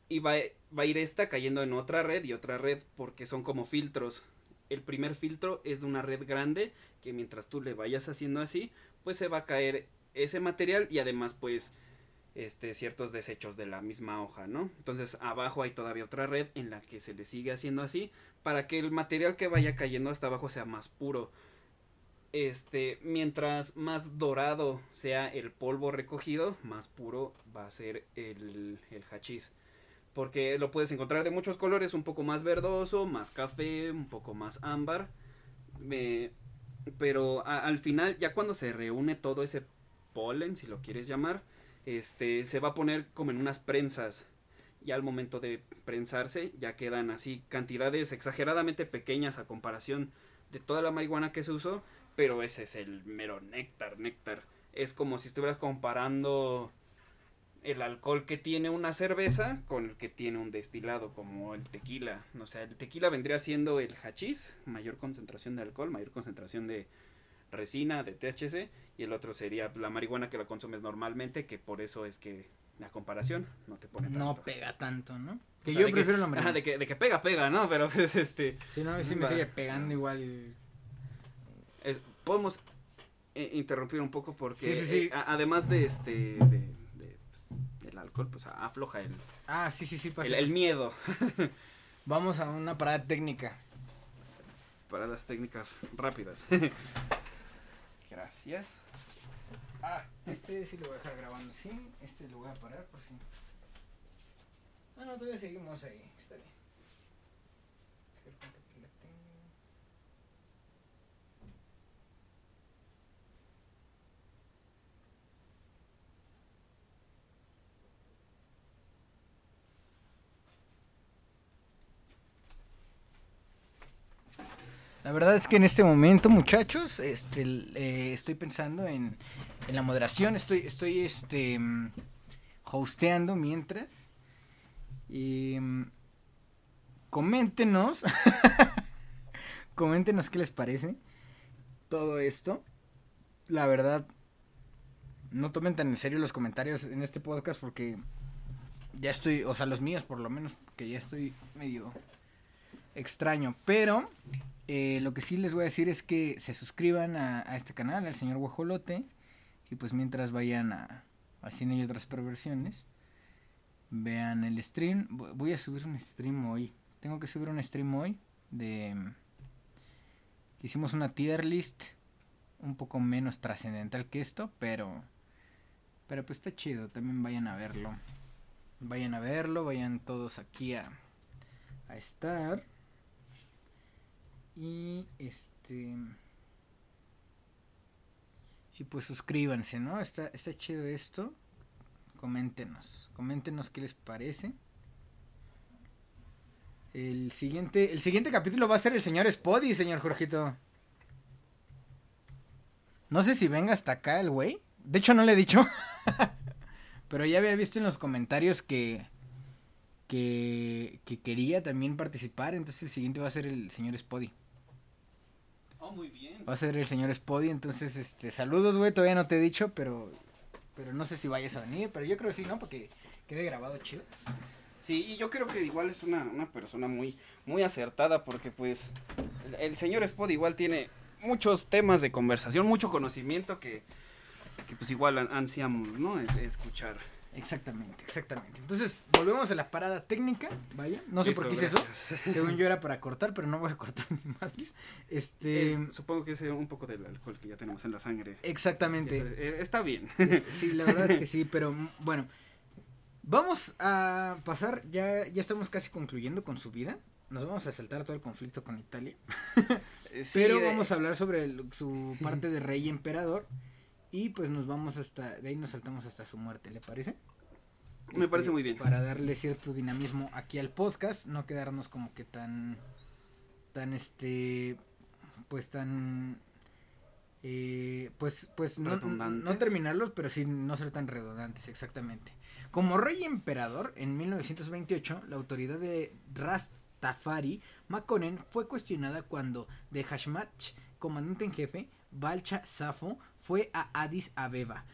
y va, va a ir esta cayendo en otra red y otra red porque son como filtros. El primer filtro es de una red grande que mientras tú le vayas haciendo así, pues se va a caer ese material y además pues este ciertos desechos de la misma hoja, ¿no? Entonces abajo hay todavía otra red en la que se le sigue haciendo así para que el material que vaya cayendo hasta abajo sea más puro. Este, mientras más dorado sea el polvo recogido, más puro va a ser el, el hachís. Porque lo puedes encontrar de muchos colores, un poco más verdoso, más café, un poco más ámbar. pero al final, ya cuando se reúne todo ese polen, si lo quieres llamar, este, se va a poner como en unas prensas. Y al momento de prensarse, ya quedan así cantidades exageradamente pequeñas a comparación de toda la marihuana que se usó, pero ese es el mero néctar, néctar. Es como si estuvieras comparando el alcohol que tiene una cerveza con el que tiene un destilado, como el tequila. O sea, el tequila vendría siendo el hachís, mayor concentración de alcohol, mayor concentración de resina, de THC, y el otro sería la marihuana que la consumes normalmente, que por eso es que la comparación no te pone tanto. No pega tanto, ¿no? Que yo prefiero la marihuana. de que, de que pega, pega, ¿no? Pero pues este... Sí, no, a mí sí me sigue pegando igual. podemos eh, interrumpir un poco porque eh, además de este... De, pues, del alcohol, pues afloja el... Ah, sí, sí, sí. Pasa. El, el miedo. (laughs) Vamos a una parada técnica. Paradas técnicas rápidas. (laughs) Gracias. Ah, este sí lo voy a dejar grabando así. Este lo voy a parar por si. Ah, no, todavía seguimos ahí. Está bien. La verdad es que en este momento, muchachos, este, eh, estoy pensando en, en, la moderación, estoy, estoy, este, mm, hosteando mientras. Y mm, coméntenos, (laughs) coméntenos qué les parece todo esto. La verdad, no tomen tan en serio los comentarios en este podcast porque ya estoy, o sea, los míos por lo menos, que ya estoy medio extraño, pero eh, lo que sí les voy a decir es que se suscriban a, este canal, al señor Guajolote. Y pues mientras vayan a, a Cine y otras perversiones, vean el stream. Voy a subir un stream hoy. Tengo que subir un stream hoy de... Hicimos una tier list un poco menos trascendental que esto, pero... Pero pues está chido, también vayan a verlo. Vayan a verlo, vayan todos aquí a, a estar. Y este. Y pues suscríbanse, ¿no? Está, está chido esto. Coméntenos. Coméntenos qué les parece. El siguiente, el siguiente capítulo va a ser el señor Spotty, señor Jorgito. No sé si venga hasta acá el güey. De hecho, no le he dicho. (laughs) Pero ya había visto en los comentarios que, que, que quería también participar. Entonces el siguiente va a ser el señor Spotty. Oh, muy bien. Va a ser el señor Spody, entonces, este, saludos, güey, todavía no te he dicho, pero, pero no sé si vayas a venir, pero yo creo que sí, ¿no? Porque quede grabado chido. Sí, y yo creo que igual es una, una persona muy, muy acertada, porque pues, el, señor Spody igual tiene muchos temas de conversación, mucho conocimiento que, que pues igual ansiamos, ¿no? escuchar. Exactamente, exactamente. Entonces, volvemos a la parada técnica, vaya. No sé por qué hice eso. Según yo era (laughs) para cortar, pero no voy a cortar (laughs) mi madres. Este, eh, supongo que es un poco del alcohol que ya tenemos en la sangre. Exactamente. Eh, está bien. (laughs) sí, la verdad es que sí, pero mm, bueno. Vamos a pasar, ya, ya estamos casi concluyendo con su vida. Nos vamos a saltar todo el conflicto con Italia. pero vamos a hablar sobre su parte de rey y emperador. Y pues nos vamos hasta, de ahí nos saltamos hasta su muerte, ¿le parece? Me parece este, muy bien. Para darle cierto dinamismo aquí al podcast, no quedarnos como que tan, tan este, pues tan, eh, pues, pues no, no, terminarlos, pero sí no ser tan redundantes, exactamente. Como rey emperador, en 1928, la autoridad de Rastafari Makonnen fue cuestionada cuando de Hashmach, comandante en jefe, Balcha Safo fue a Addis Abeba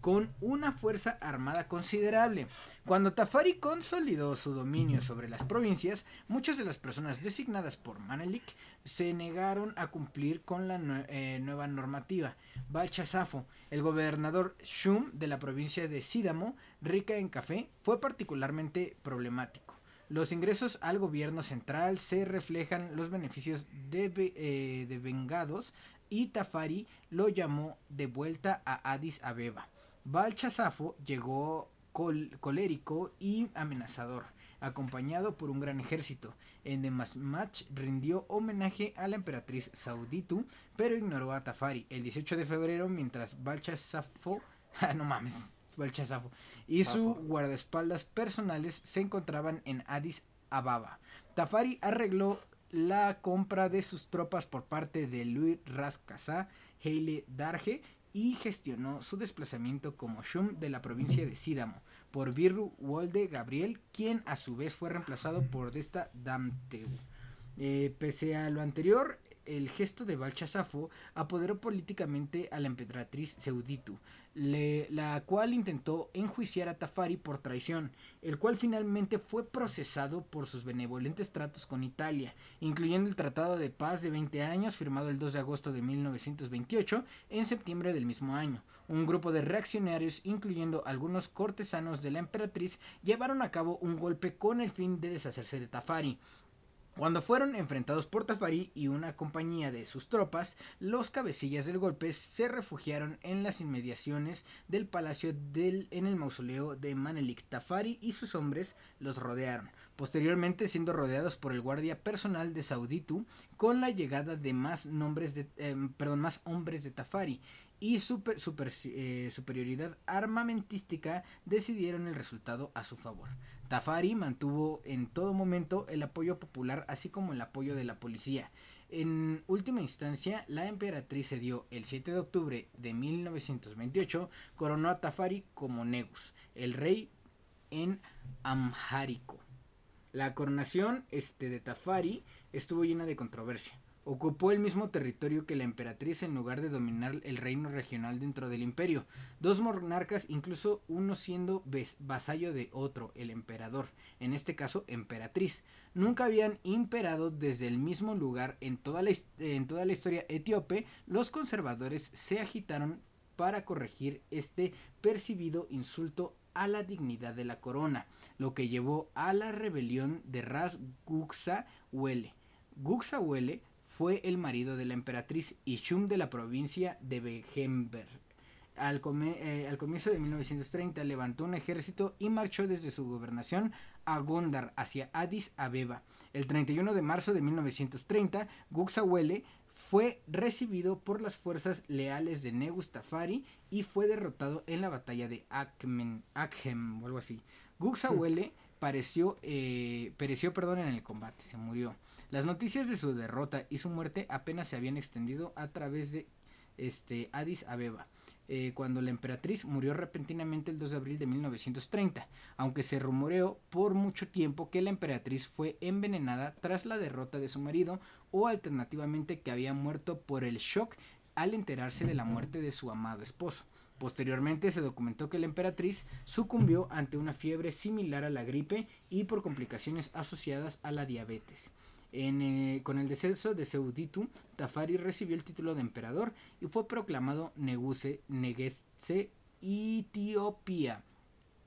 con una fuerza armada considerable. Cuando Tafari consolidó su dominio sobre las provincias, muchas de las personas designadas por Manelik se negaron a cumplir con la eh, nueva normativa. Balchasafo, el gobernador Shum de la provincia de Sídamo, rica en café, fue particularmente problemático. Los ingresos al gobierno central se reflejan los beneficios de, eh, de vengados y Tafari lo llamó de vuelta a Addis Abeba. Balchasafo llegó colérico y amenazador, acompañado por un gran ejército. En Demasmach rindió homenaje a la emperatriz Sauditu, pero ignoró a Tafari el 18 de febrero mientras Balchasafo, (laughs) ah, no mames, Balchasafo, y su guardaespaldas personales se encontraban en Addis Ababa. Tafari arregló la compra de sus tropas por parte de Louis Ras Haile Darge y gestionó su desplazamiento como Shum de la provincia de Sídamo por Birru Wolde Gabriel, quien a su vez fue reemplazado por Desta Damteu. Eh, pese a lo anterior, el gesto de Balchasafo apoderó políticamente a la emperatriz Seuditu, la cual intentó enjuiciar a Tafari por traición, el cual finalmente fue procesado por sus benevolentes tratos con Italia, incluyendo el Tratado de Paz de 20 años firmado el 2 de agosto de 1928 en septiembre del mismo año. Un grupo de reaccionarios, incluyendo algunos cortesanos de la emperatriz, llevaron a cabo un golpe con el fin de deshacerse de Tafari. Cuando fueron enfrentados por Tafari y una compañía de sus tropas, los cabecillas del golpe se refugiaron en las inmediaciones del palacio en el mausoleo de Manelik. Tafari y sus hombres los rodearon, posteriormente siendo rodeados por el guardia personal de Sauditu con la llegada de más, nombres de, em, perdón, más hombres de Tafari y su eh, superioridad armamentística decidieron el resultado a su favor. Tafari mantuvo en todo momento el apoyo popular así como el apoyo de la policía. En última instancia, la emperatriz se dio el 7 de octubre de 1928, coronó a Tafari como Negus, el rey en Amhárico. La coronación este, de Tafari estuvo llena de controversia. Ocupó el mismo territorio que la emperatriz en lugar de dominar el reino regional dentro del imperio. Dos monarcas, incluso uno siendo vasallo de otro, el emperador, en este caso emperatriz, nunca habían imperado desde el mismo lugar en toda la, en toda la historia etíope. Los conservadores se agitaron para corregir este percibido insulto a la dignidad de la corona, lo que llevó a la rebelión de Ras Guxa Huele. Guxa Huele fue el marido de la emperatriz Ishum de la provincia de Begember. Al, eh, al, comienzo de 1930 levantó un ejército y marchó desde su gobernación a Gondar hacia Addis Abeba. El 31 de marzo de 1930, Guxawele fue recibido por las fuerzas leales de Negus Tafari y fue derrotado en la batalla de Akmen, Akhem o algo así. Guxawele pareció, eh, pereció perdón, en el combate, se murió. Las noticias de su derrota y su muerte apenas se habían extendido a través de este, Addis Abeba. Eh, cuando la emperatriz murió repentinamente el 2 de abril de 1930, aunque se rumoreó por mucho tiempo que la emperatriz fue envenenada tras la derrota de su marido o alternativamente que había muerto por el shock al enterarse de la muerte de su amado esposo. Posteriormente se documentó que la emperatriz sucumbió ante una fiebre similar a la gripe y por complicaciones asociadas a la diabetes. Eh, con el deceso de Seuditu, Tafari recibió el título de emperador y fue proclamado Neguse Negetse Etiopía,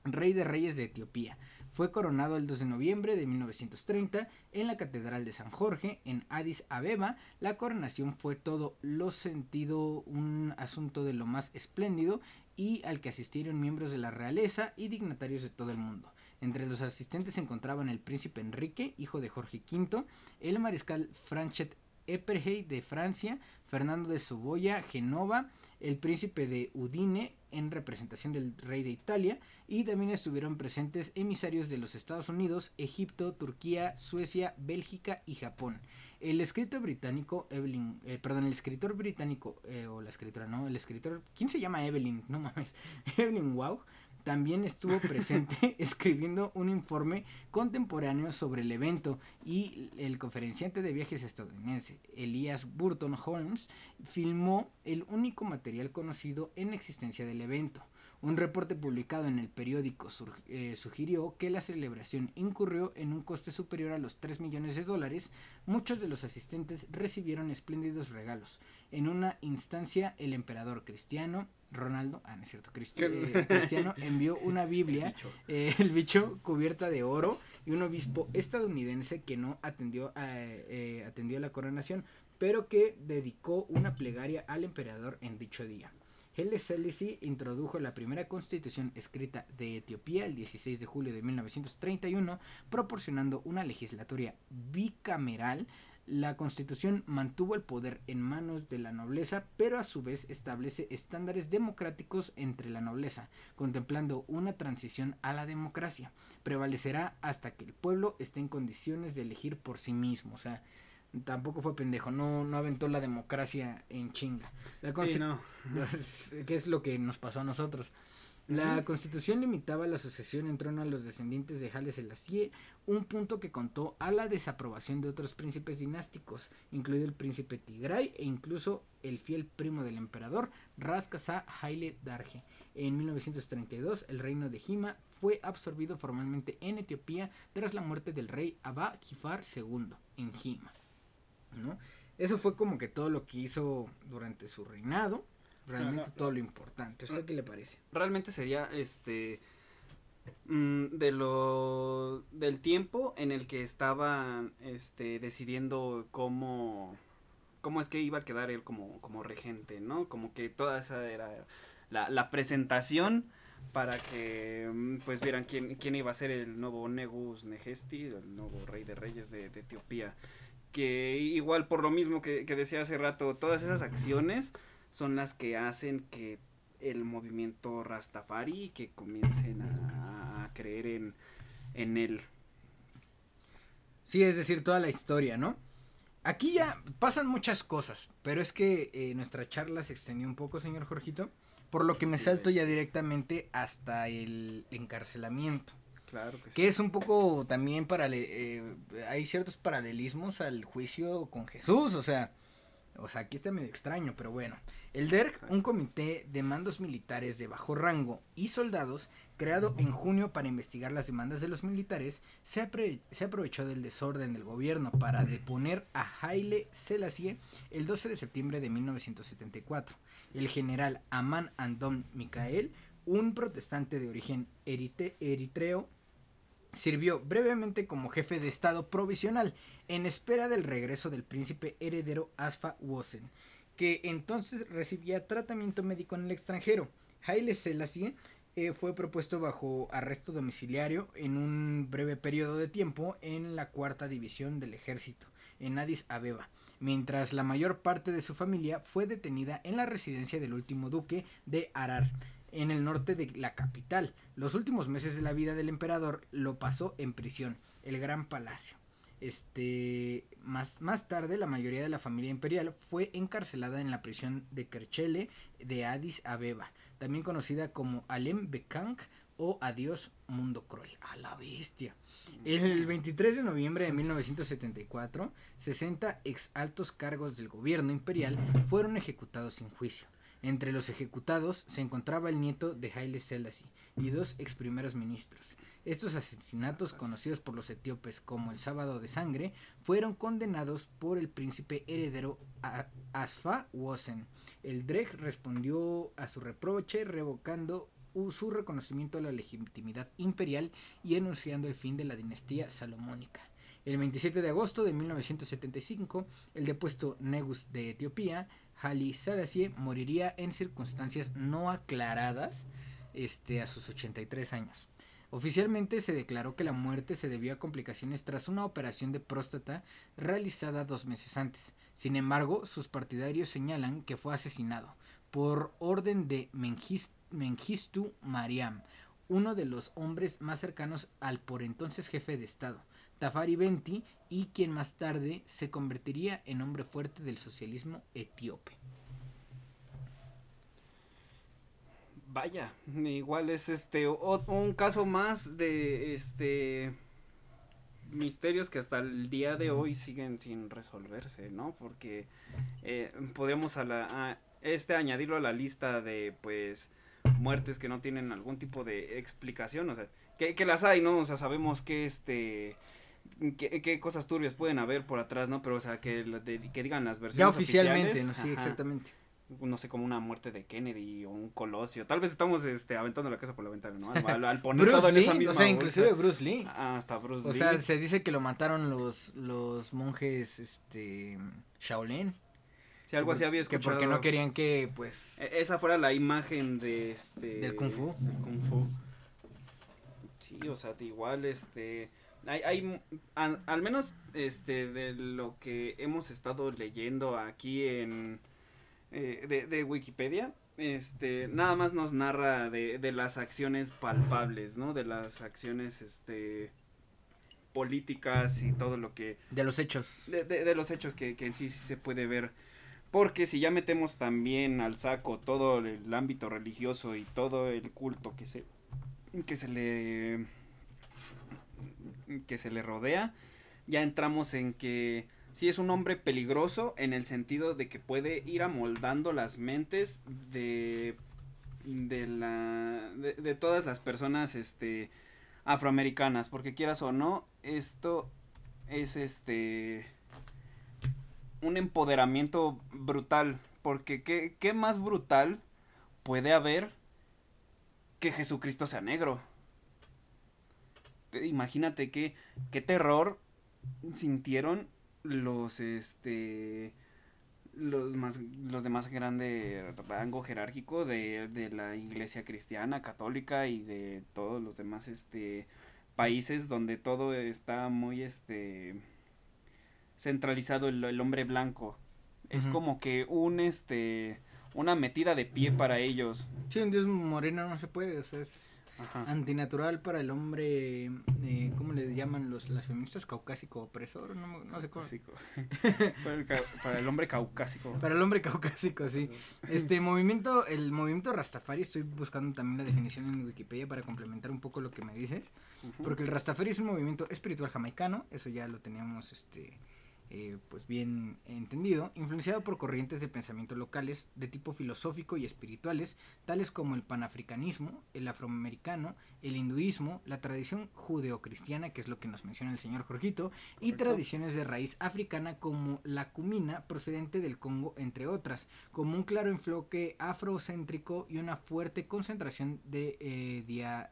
rey de reyes de Etiopía. Fue coronado el 2 de noviembre de 1930 en la Catedral de San Jorge, en Addis Abeba. La coronación fue todo lo sentido un asunto de lo más espléndido y al que asistieron miembros de la realeza y dignatarios de todo el mundo. Entre los asistentes se encontraban el príncipe Enrique, hijo de Jorge V, el mariscal Franchet Eperhey de Francia, Fernando de Soboya, Genova, el príncipe de Udine en representación del rey de Italia y también estuvieron presentes emisarios de los Estados Unidos, Egipto, Turquía, Suecia, Bélgica y Japón. El escritor británico Evelyn, eh, perdón, el escritor británico eh, o la escritora, no, el escritor, ¿quién se llama Evelyn? No mames, (laughs) Evelyn Wow también estuvo presente (laughs) escribiendo un informe contemporáneo sobre el evento y el conferenciante de viajes estadounidense Elias Burton Holmes filmó el único material conocido en existencia del evento. Un reporte publicado en el periódico eh, sugirió que la celebración incurrió en un coste superior a los 3 millones de dólares. Muchos de los asistentes recibieron espléndidos regalos. En una instancia, el emperador cristiano, Ronaldo, ah, no es cierto, eh, Cristiano envió una Biblia, eh, el bicho cubierta de oro, y un obispo estadounidense que no atendió a, atendió a la coronación, pero que dedicó una plegaria al emperador en dicho día. Haile Selassie introdujo la primera constitución escrita de Etiopía el 16 de julio de 1931, proporcionando una legislatoria bicameral. La constitución mantuvo el poder en manos de la nobleza, pero a su vez establece estándares democráticos entre la nobleza, contemplando una transición a la democracia. Prevalecerá hasta que el pueblo esté en condiciones de elegir por sí mismo. O sea, tampoco fue pendejo, no, no aventó la democracia en chinga. La (laughs) que es lo que nos pasó a nosotros. La constitución limitaba la sucesión en trono a los descendientes de Haile Selassie, un punto que contó a la desaprobación de otros príncipes dinásticos, incluido el príncipe Tigray e incluso el fiel primo del emperador, Ras Haile Darje. En 1932, el reino de Hima fue absorbido formalmente en Etiopía tras la muerte del rey Abba Kifar II en Hima. ¿no? Eso fue como que todo lo que hizo durante su reinado, realmente todo lo importante. ¿Usted qué le parece? Realmente sería este de lo del tiempo en el que estaban este decidiendo cómo cómo es que iba a quedar él como como regente, ¿no? Como que toda esa era la, la presentación para que mm, pues vieran quién, quién iba a ser el nuevo Negus Negesti, el nuevo rey de reyes de, de Etiopía que igual por lo mismo que, decía hace rato, todas esas acciones son las que hacen que el movimiento Rastafari que comiencen a, creer en, en él. Sí, es decir, toda la historia, ¿no? Aquí ya pasan muchas cosas, pero es que eh, nuestra charla se extendió un poco, señor Jorgito, por lo que me salto ya directamente hasta el encarcelamiento. Claro que, es un poco también para eh, hay ciertos paralelismos al juicio con Jesús, o sea, o sea, aquí está medio extraño, pero bueno. El DERC, un comité de mandos militares de bajo rango y soldados, creado en junio para investigar las demandas de los militares, se, se aprovechó del desorden del gobierno para deponer a Haile Selassie el 12 de septiembre de 1974. El general Aman Andom Mikael, un protestante de origen eritreo, Sirvió brevemente como jefe de Estado provisional en espera del regreso del príncipe heredero Asfa Wosen, que entonces recibía tratamiento médico en el extranjero. Haile Selassie eh, fue propuesto bajo arresto domiciliario en un breve periodo de tiempo en la cuarta división del ejército, en Addis Abeba, mientras la mayor parte de su familia fue detenida en la residencia del último duque de Arar, en el norte de la capital. Los últimos meses de la vida del emperador lo pasó en prisión, el Gran Palacio. Este, más, más tarde, la mayoría de la familia imperial fue encarcelada en la prisión de Kerchele de Addis Abeba, también conocida como Alem Bekang o Adiós Mundo Cruel. A la bestia. El 23 de noviembre de 1974, 60 ex altos cargos del gobierno imperial fueron ejecutados sin juicio. Entre los ejecutados se encontraba el nieto de Haile Selassie y dos ex primeros ministros. Estos asesinatos, conocidos por los etíopes como el Sábado de Sangre, fueron condenados por el príncipe heredero Asfa Wosen. El Dreg respondió a su reproche revocando su reconocimiento a la legitimidad imperial y anunciando el fin de la dinastía salomónica. El 27 de agosto de 1975, el depuesto Negus de Etiopía Haile Selassie moriría en circunstancias no aclaradas este, a sus 83 años. Oficialmente se declaró que la muerte se debió a complicaciones tras una operación de próstata realizada dos meses antes. Sin embargo, sus partidarios señalan que fue asesinado por orden de Mengistu Mariam, uno de los hombres más cercanos al por entonces jefe de Estado. Tafari Benti y quien más tarde se convertiría en hombre fuerte del socialismo etíope. vaya, igual es este un caso más de este misterios que hasta el día de hoy siguen sin resolverse, ¿no? Porque eh, podemos a la, este añadirlo a la lista de pues muertes que no tienen algún tipo de explicación, o sea, que, que las hay, ¿no? O sea, sabemos que este qué, qué, cosas turbias pueden haber por atrás, ¿no? Pero, o sea, que, de, que digan las versiones. Ya oficialmente, ¿no? sí, exactamente. No sé, como una muerte de Kennedy o un colosio. Tal vez estamos este, aventando la casa por la ventana, ¿no? Al, al poner todo en esa misma. O sea, inclusive Bruce Lee. Ah, hasta Bruce o Lee. O sea, se dice que lo mataron los, los monjes este, Shaolin. Sí, algo así había escuchado. Que porque no querían que, pues. E, esa fuera la imagen de este. Del Kung Fu. Del Kung Fu. Sí, o sea, igual, este hay, hay al, menos este de lo que hemos estado leyendo aquí en eh, de, de, Wikipedia este nada más nos narra de, de las acciones palpables no de las acciones este políticas y todo lo que de los hechos. de, de, los hechos que, que en sí, sí se puede ver. Porque si ya metemos también al saco todo el ámbito religioso y todo el culto que se que se le que se le rodea, ya entramos en que sí es un hombre peligroso en el sentido de que puede ir amoldando las mentes de de la de, todas las personas este afroamericanas porque quieras o no esto es este un empoderamiento brutal porque qué, qué más brutal puede haber que Jesucristo sea negro imagínate qué, qué terror sintieron los, este, los más, los de más grande rango jerárquico de, de la iglesia cristiana, católica y de todos los demás, este, países donde todo está muy, este, centralizado el, el hombre blanco. Es como que un, este, una metida de pie para ellos. Sí, un dios moreno no se puede, o sea, es antinatural para el hombre, eh, ¿cómo le llaman los las feministas? Caucásico opresor, no, no sé cómo. (laughs) para, el, para, el, hombre caucásico. Para el hombre caucásico, sí. Este movimiento, el movimiento Rastafari, estoy buscando también la definición en Wikipedia para complementar un poco lo que me dices, porque el Rastafari es un movimiento espiritual jamaicano, eso ya lo teníamos, este eh, pues bien entendido, influenciado por corrientes de pensamiento locales de tipo filosófico y espirituales, tales como el panafricanismo, el afroamericano, el hinduismo, la tradición judeocristiana, que es lo que nos menciona el señor Jorgito, y tradiciones de raíz africana como la cumina procedente del Congo, entre otras, como un claro enfoque afrocéntrico y una fuerte concentración de eh,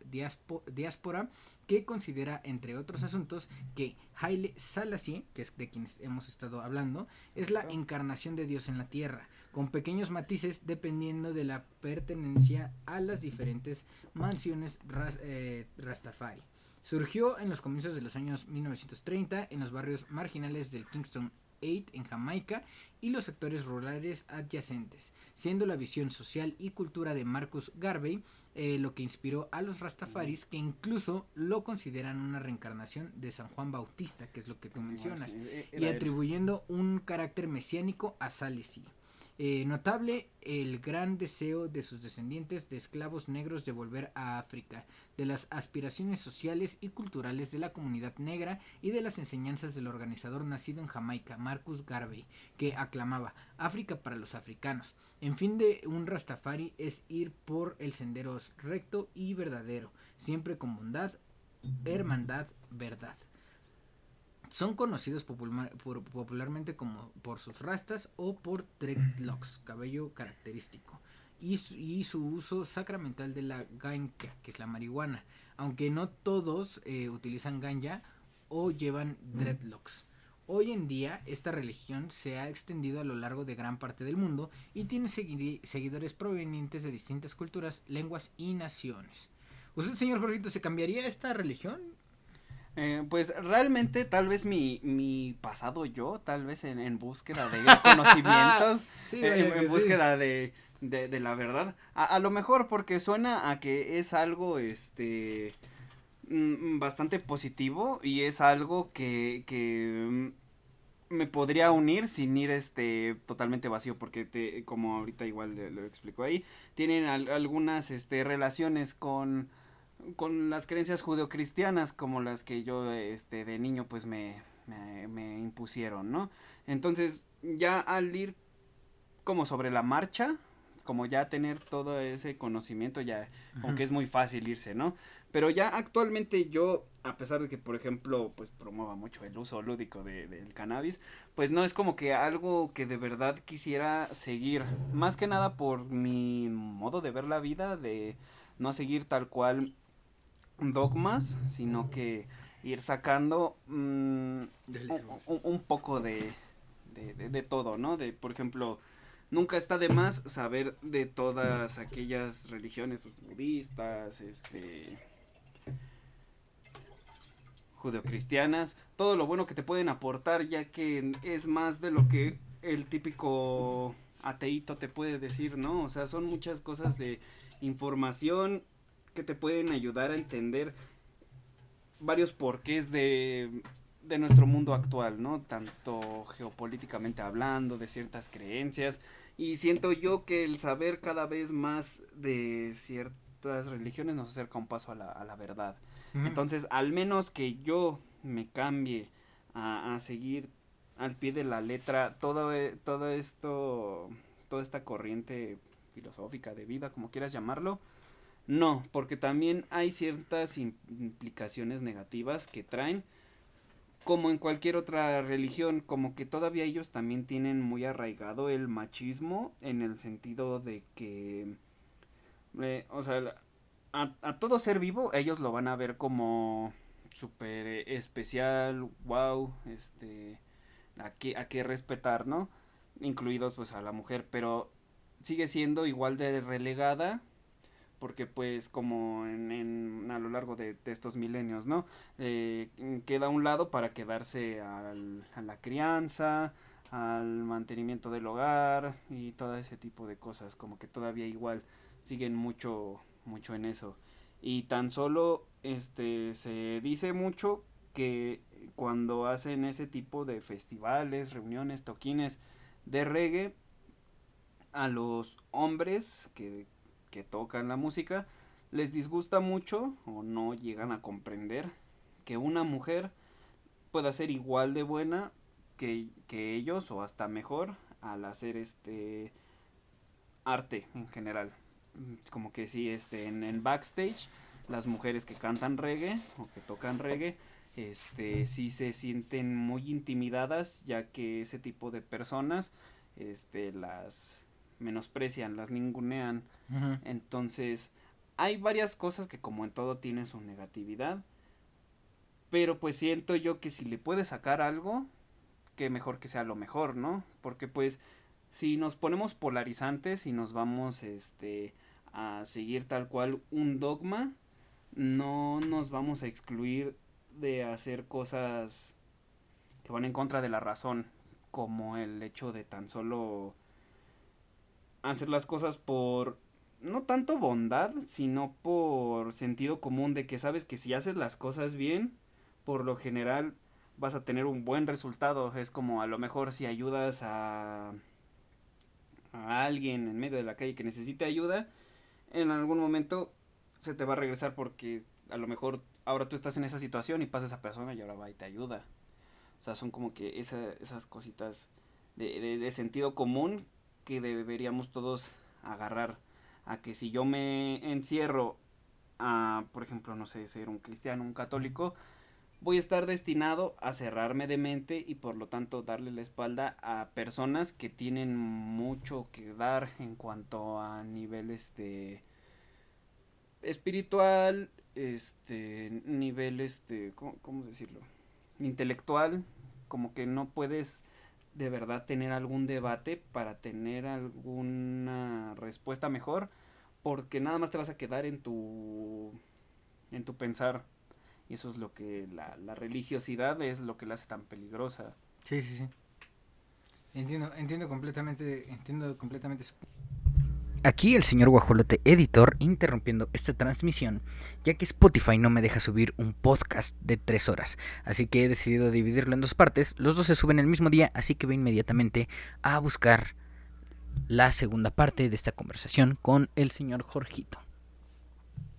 diáspora que considera, entre otros asuntos, que Haile Selassie, que es de quienes hemos estado hablando, es la encarnación de Dios en la tierra, con pequeños matices dependiendo de la pertenencia a las diferentes mansiones eh, Rastafari. Surgió en los comienzos de los años 1930 en los barrios marginales del Kingston 8 en Jamaica y los sectores rurales adyacentes, siendo la visión social y cultura de Marcus Garvey eh, lo que inspiró a los Rastafaris que incluso lo consideran una reencarnación de San Juan Bautista, que es lo que tú mencionas, y atribuyendo un carácter mesiánico a Salesi. Eh, notable el gran deseo de sus descendientes de esclavos negros de volver a África, de las aspiraciones sociales y culturales de la comunidad negra y de las enseñanzas del organizador nacido en Jamaica, Marcus Garvey, que aclamaba África para los africanos. En fin de un Rastafari es ir por el sendero recto y verdadero, siempre con bondad, hermandad, verdad. Son conocidos popularmente como por sus rastas o por dreadlocks, cabello característico, y su, uso sacramental de la ganja, que es la marihuana, aunque no todos eh, utilizan ganja o llevan dreadlocks. Hoy en día esta religión se ha extendido a lo largo de gran parte del mundo y tiene seguidores provenientes de distintas culturas, lenguas y naciones. ¿Usted, señor Jorgito, se cambiaría esta religión? Eh, pues realmente tal vez mi, mi pasado yo, tal vez en, en búsqueda de (laughs) conocimientos, eh, en, búsqueda de, de, de, la verdad, a, a, lo mejor porque suena a que es algo, este, mm, bastante positivo y es algo que, que me podría unir sin ir este totalmente vacío porque te, como ahorita igual lo explico ahí tienen algunas este relaciones con con las creencias judeocristianas como las que yo este de niño pues me, me, me impusieron no entonces ya al ir como sobre la marcha como ya tener todo ese conocimiento ya aunque es muy fácil irse no pero ya actualmente yo, a pesar de que, por ejemplo, pues promueva mucho el uso lúdico de, del cannabis, pues no es como que algo que de verdad quisiera seguir. Más que nada por mi modo de ver la vida, de no seguir tal cual dogmas, sino que ir sacando mm, un, un, poco de, de, de, de, todo, ¿no? De, por ejemplo, nunca está de más saber de todas aquellas religiones pues, budistas, este judeocristianas, todo lo bueno que te pueden aportar, ya que es más de lo que el típico ateíto te puede decir, ¿no? O sea, son muchas cosas de información que te pueden ayudar a entender varios porqués de, de nuestro mundo actual, ¿no? Tanto geopolíticamente hablando, de ciertas creencias, y siento yo que el saber cada vez más de ciertas religiones nos acerca un paso a la, a la verdad. Entonces, al menos que yo me cambie a, a, seguir al pie de la letra todo, e, todo esto, toda esta corriente filosófica de vida, como quieras llamarlo, no, porque también hay ciertas implicaciones negativas que traen, como en cualquier otra religión, como que todavía ellos también tienen muy arraigado el machismo en el sentido de que, eh, o sea, a, a, todo ser vivo ellos lo van a ver como súper especial, wow, este, a que, a que respetar, ¿no? Incluidos pues a la mujer, pero sigue siendo igual de relegada porque pues como en, en a lo largo de, estos milenios, ¿no? Eh, queda a un lado para quedarse al, a la crianza, al mantenimiento del hogar y todo ese tipo de cosas, como que todavía igual siguen mucho mucho en eso. Y tan solo este se dice mucho que cuando hacen ese tipo de festivales, reuniones, toquines de reggae, a los hombres que, que tocan la música les disgusta mucho o no llegan a comprender que una mujer pueda ser igual de buena que, que ellos o hasta mejor al hacer este arte en general como que sí, este, en el backstage, las mujeres que cantan reggae o que tocan reggae, este, sí se sienten muy intimidadas, ya que ese tipo de personas, este, las menosprecian, las ningunean. Entonces, hay varias cosas que como en todo tienen su negatividad, pero pues siento yo que si le puedes sacar algo, que mejor que sea lo mejor, ¿no? Porque pues si nos ponemos polarizantes y nos vamos este a seguir tal cual un dogma, no nos vamos a excluir de hacer cosas que van en contra de la razón, como el hecho de tan solo hacer las cosas por no tanto bondad, sino por sentido común de que sabes que si haces las cosas bien, por lo general vas a tener un buen resultado. Es como a lo mejor si ayudas a a alguien en medio de la calle que necesite ayuda, en algún momento se te va a regresar porque a lo mejor ahora tú estás en esa situación y pasa esa persona y ahora va y te ayuda. O sea, son como que esa, esas cositas de, de, de sentido común que deberíamos todos agarrar a que si yo me encierro a, por ejemplo, no sé, ser un cristiano, un católico, voy a estar destinado a cerrarme de mente y por lo tanto darle la espalda a personas que tienen mucho que dar en cuanto a nivel este espiritual, este nivel este, ¿cómo, cómo decirlo? intelectual, como que no puedes de verdad tener algún debate para tener alguna respuesta mejor porque nada más te vas a quedar en tu en tu pensar y eso es lo que la, la religiosidad es lo que la hace tan peligrosa. Sí, sí, sí. Entiendo, entiendo completamente, entiendo completamente Aquí el señor Guajolote Editor interrumpiendo esta transmisión, ya que Spotify no me deja subir un podcast de tres horas. Así que he decidido dividirlo en dos partes. Los dos se suben el mismo día, así que voy inmediatamente a buscar la segunda parte de esta conversación con el señor Jorgito.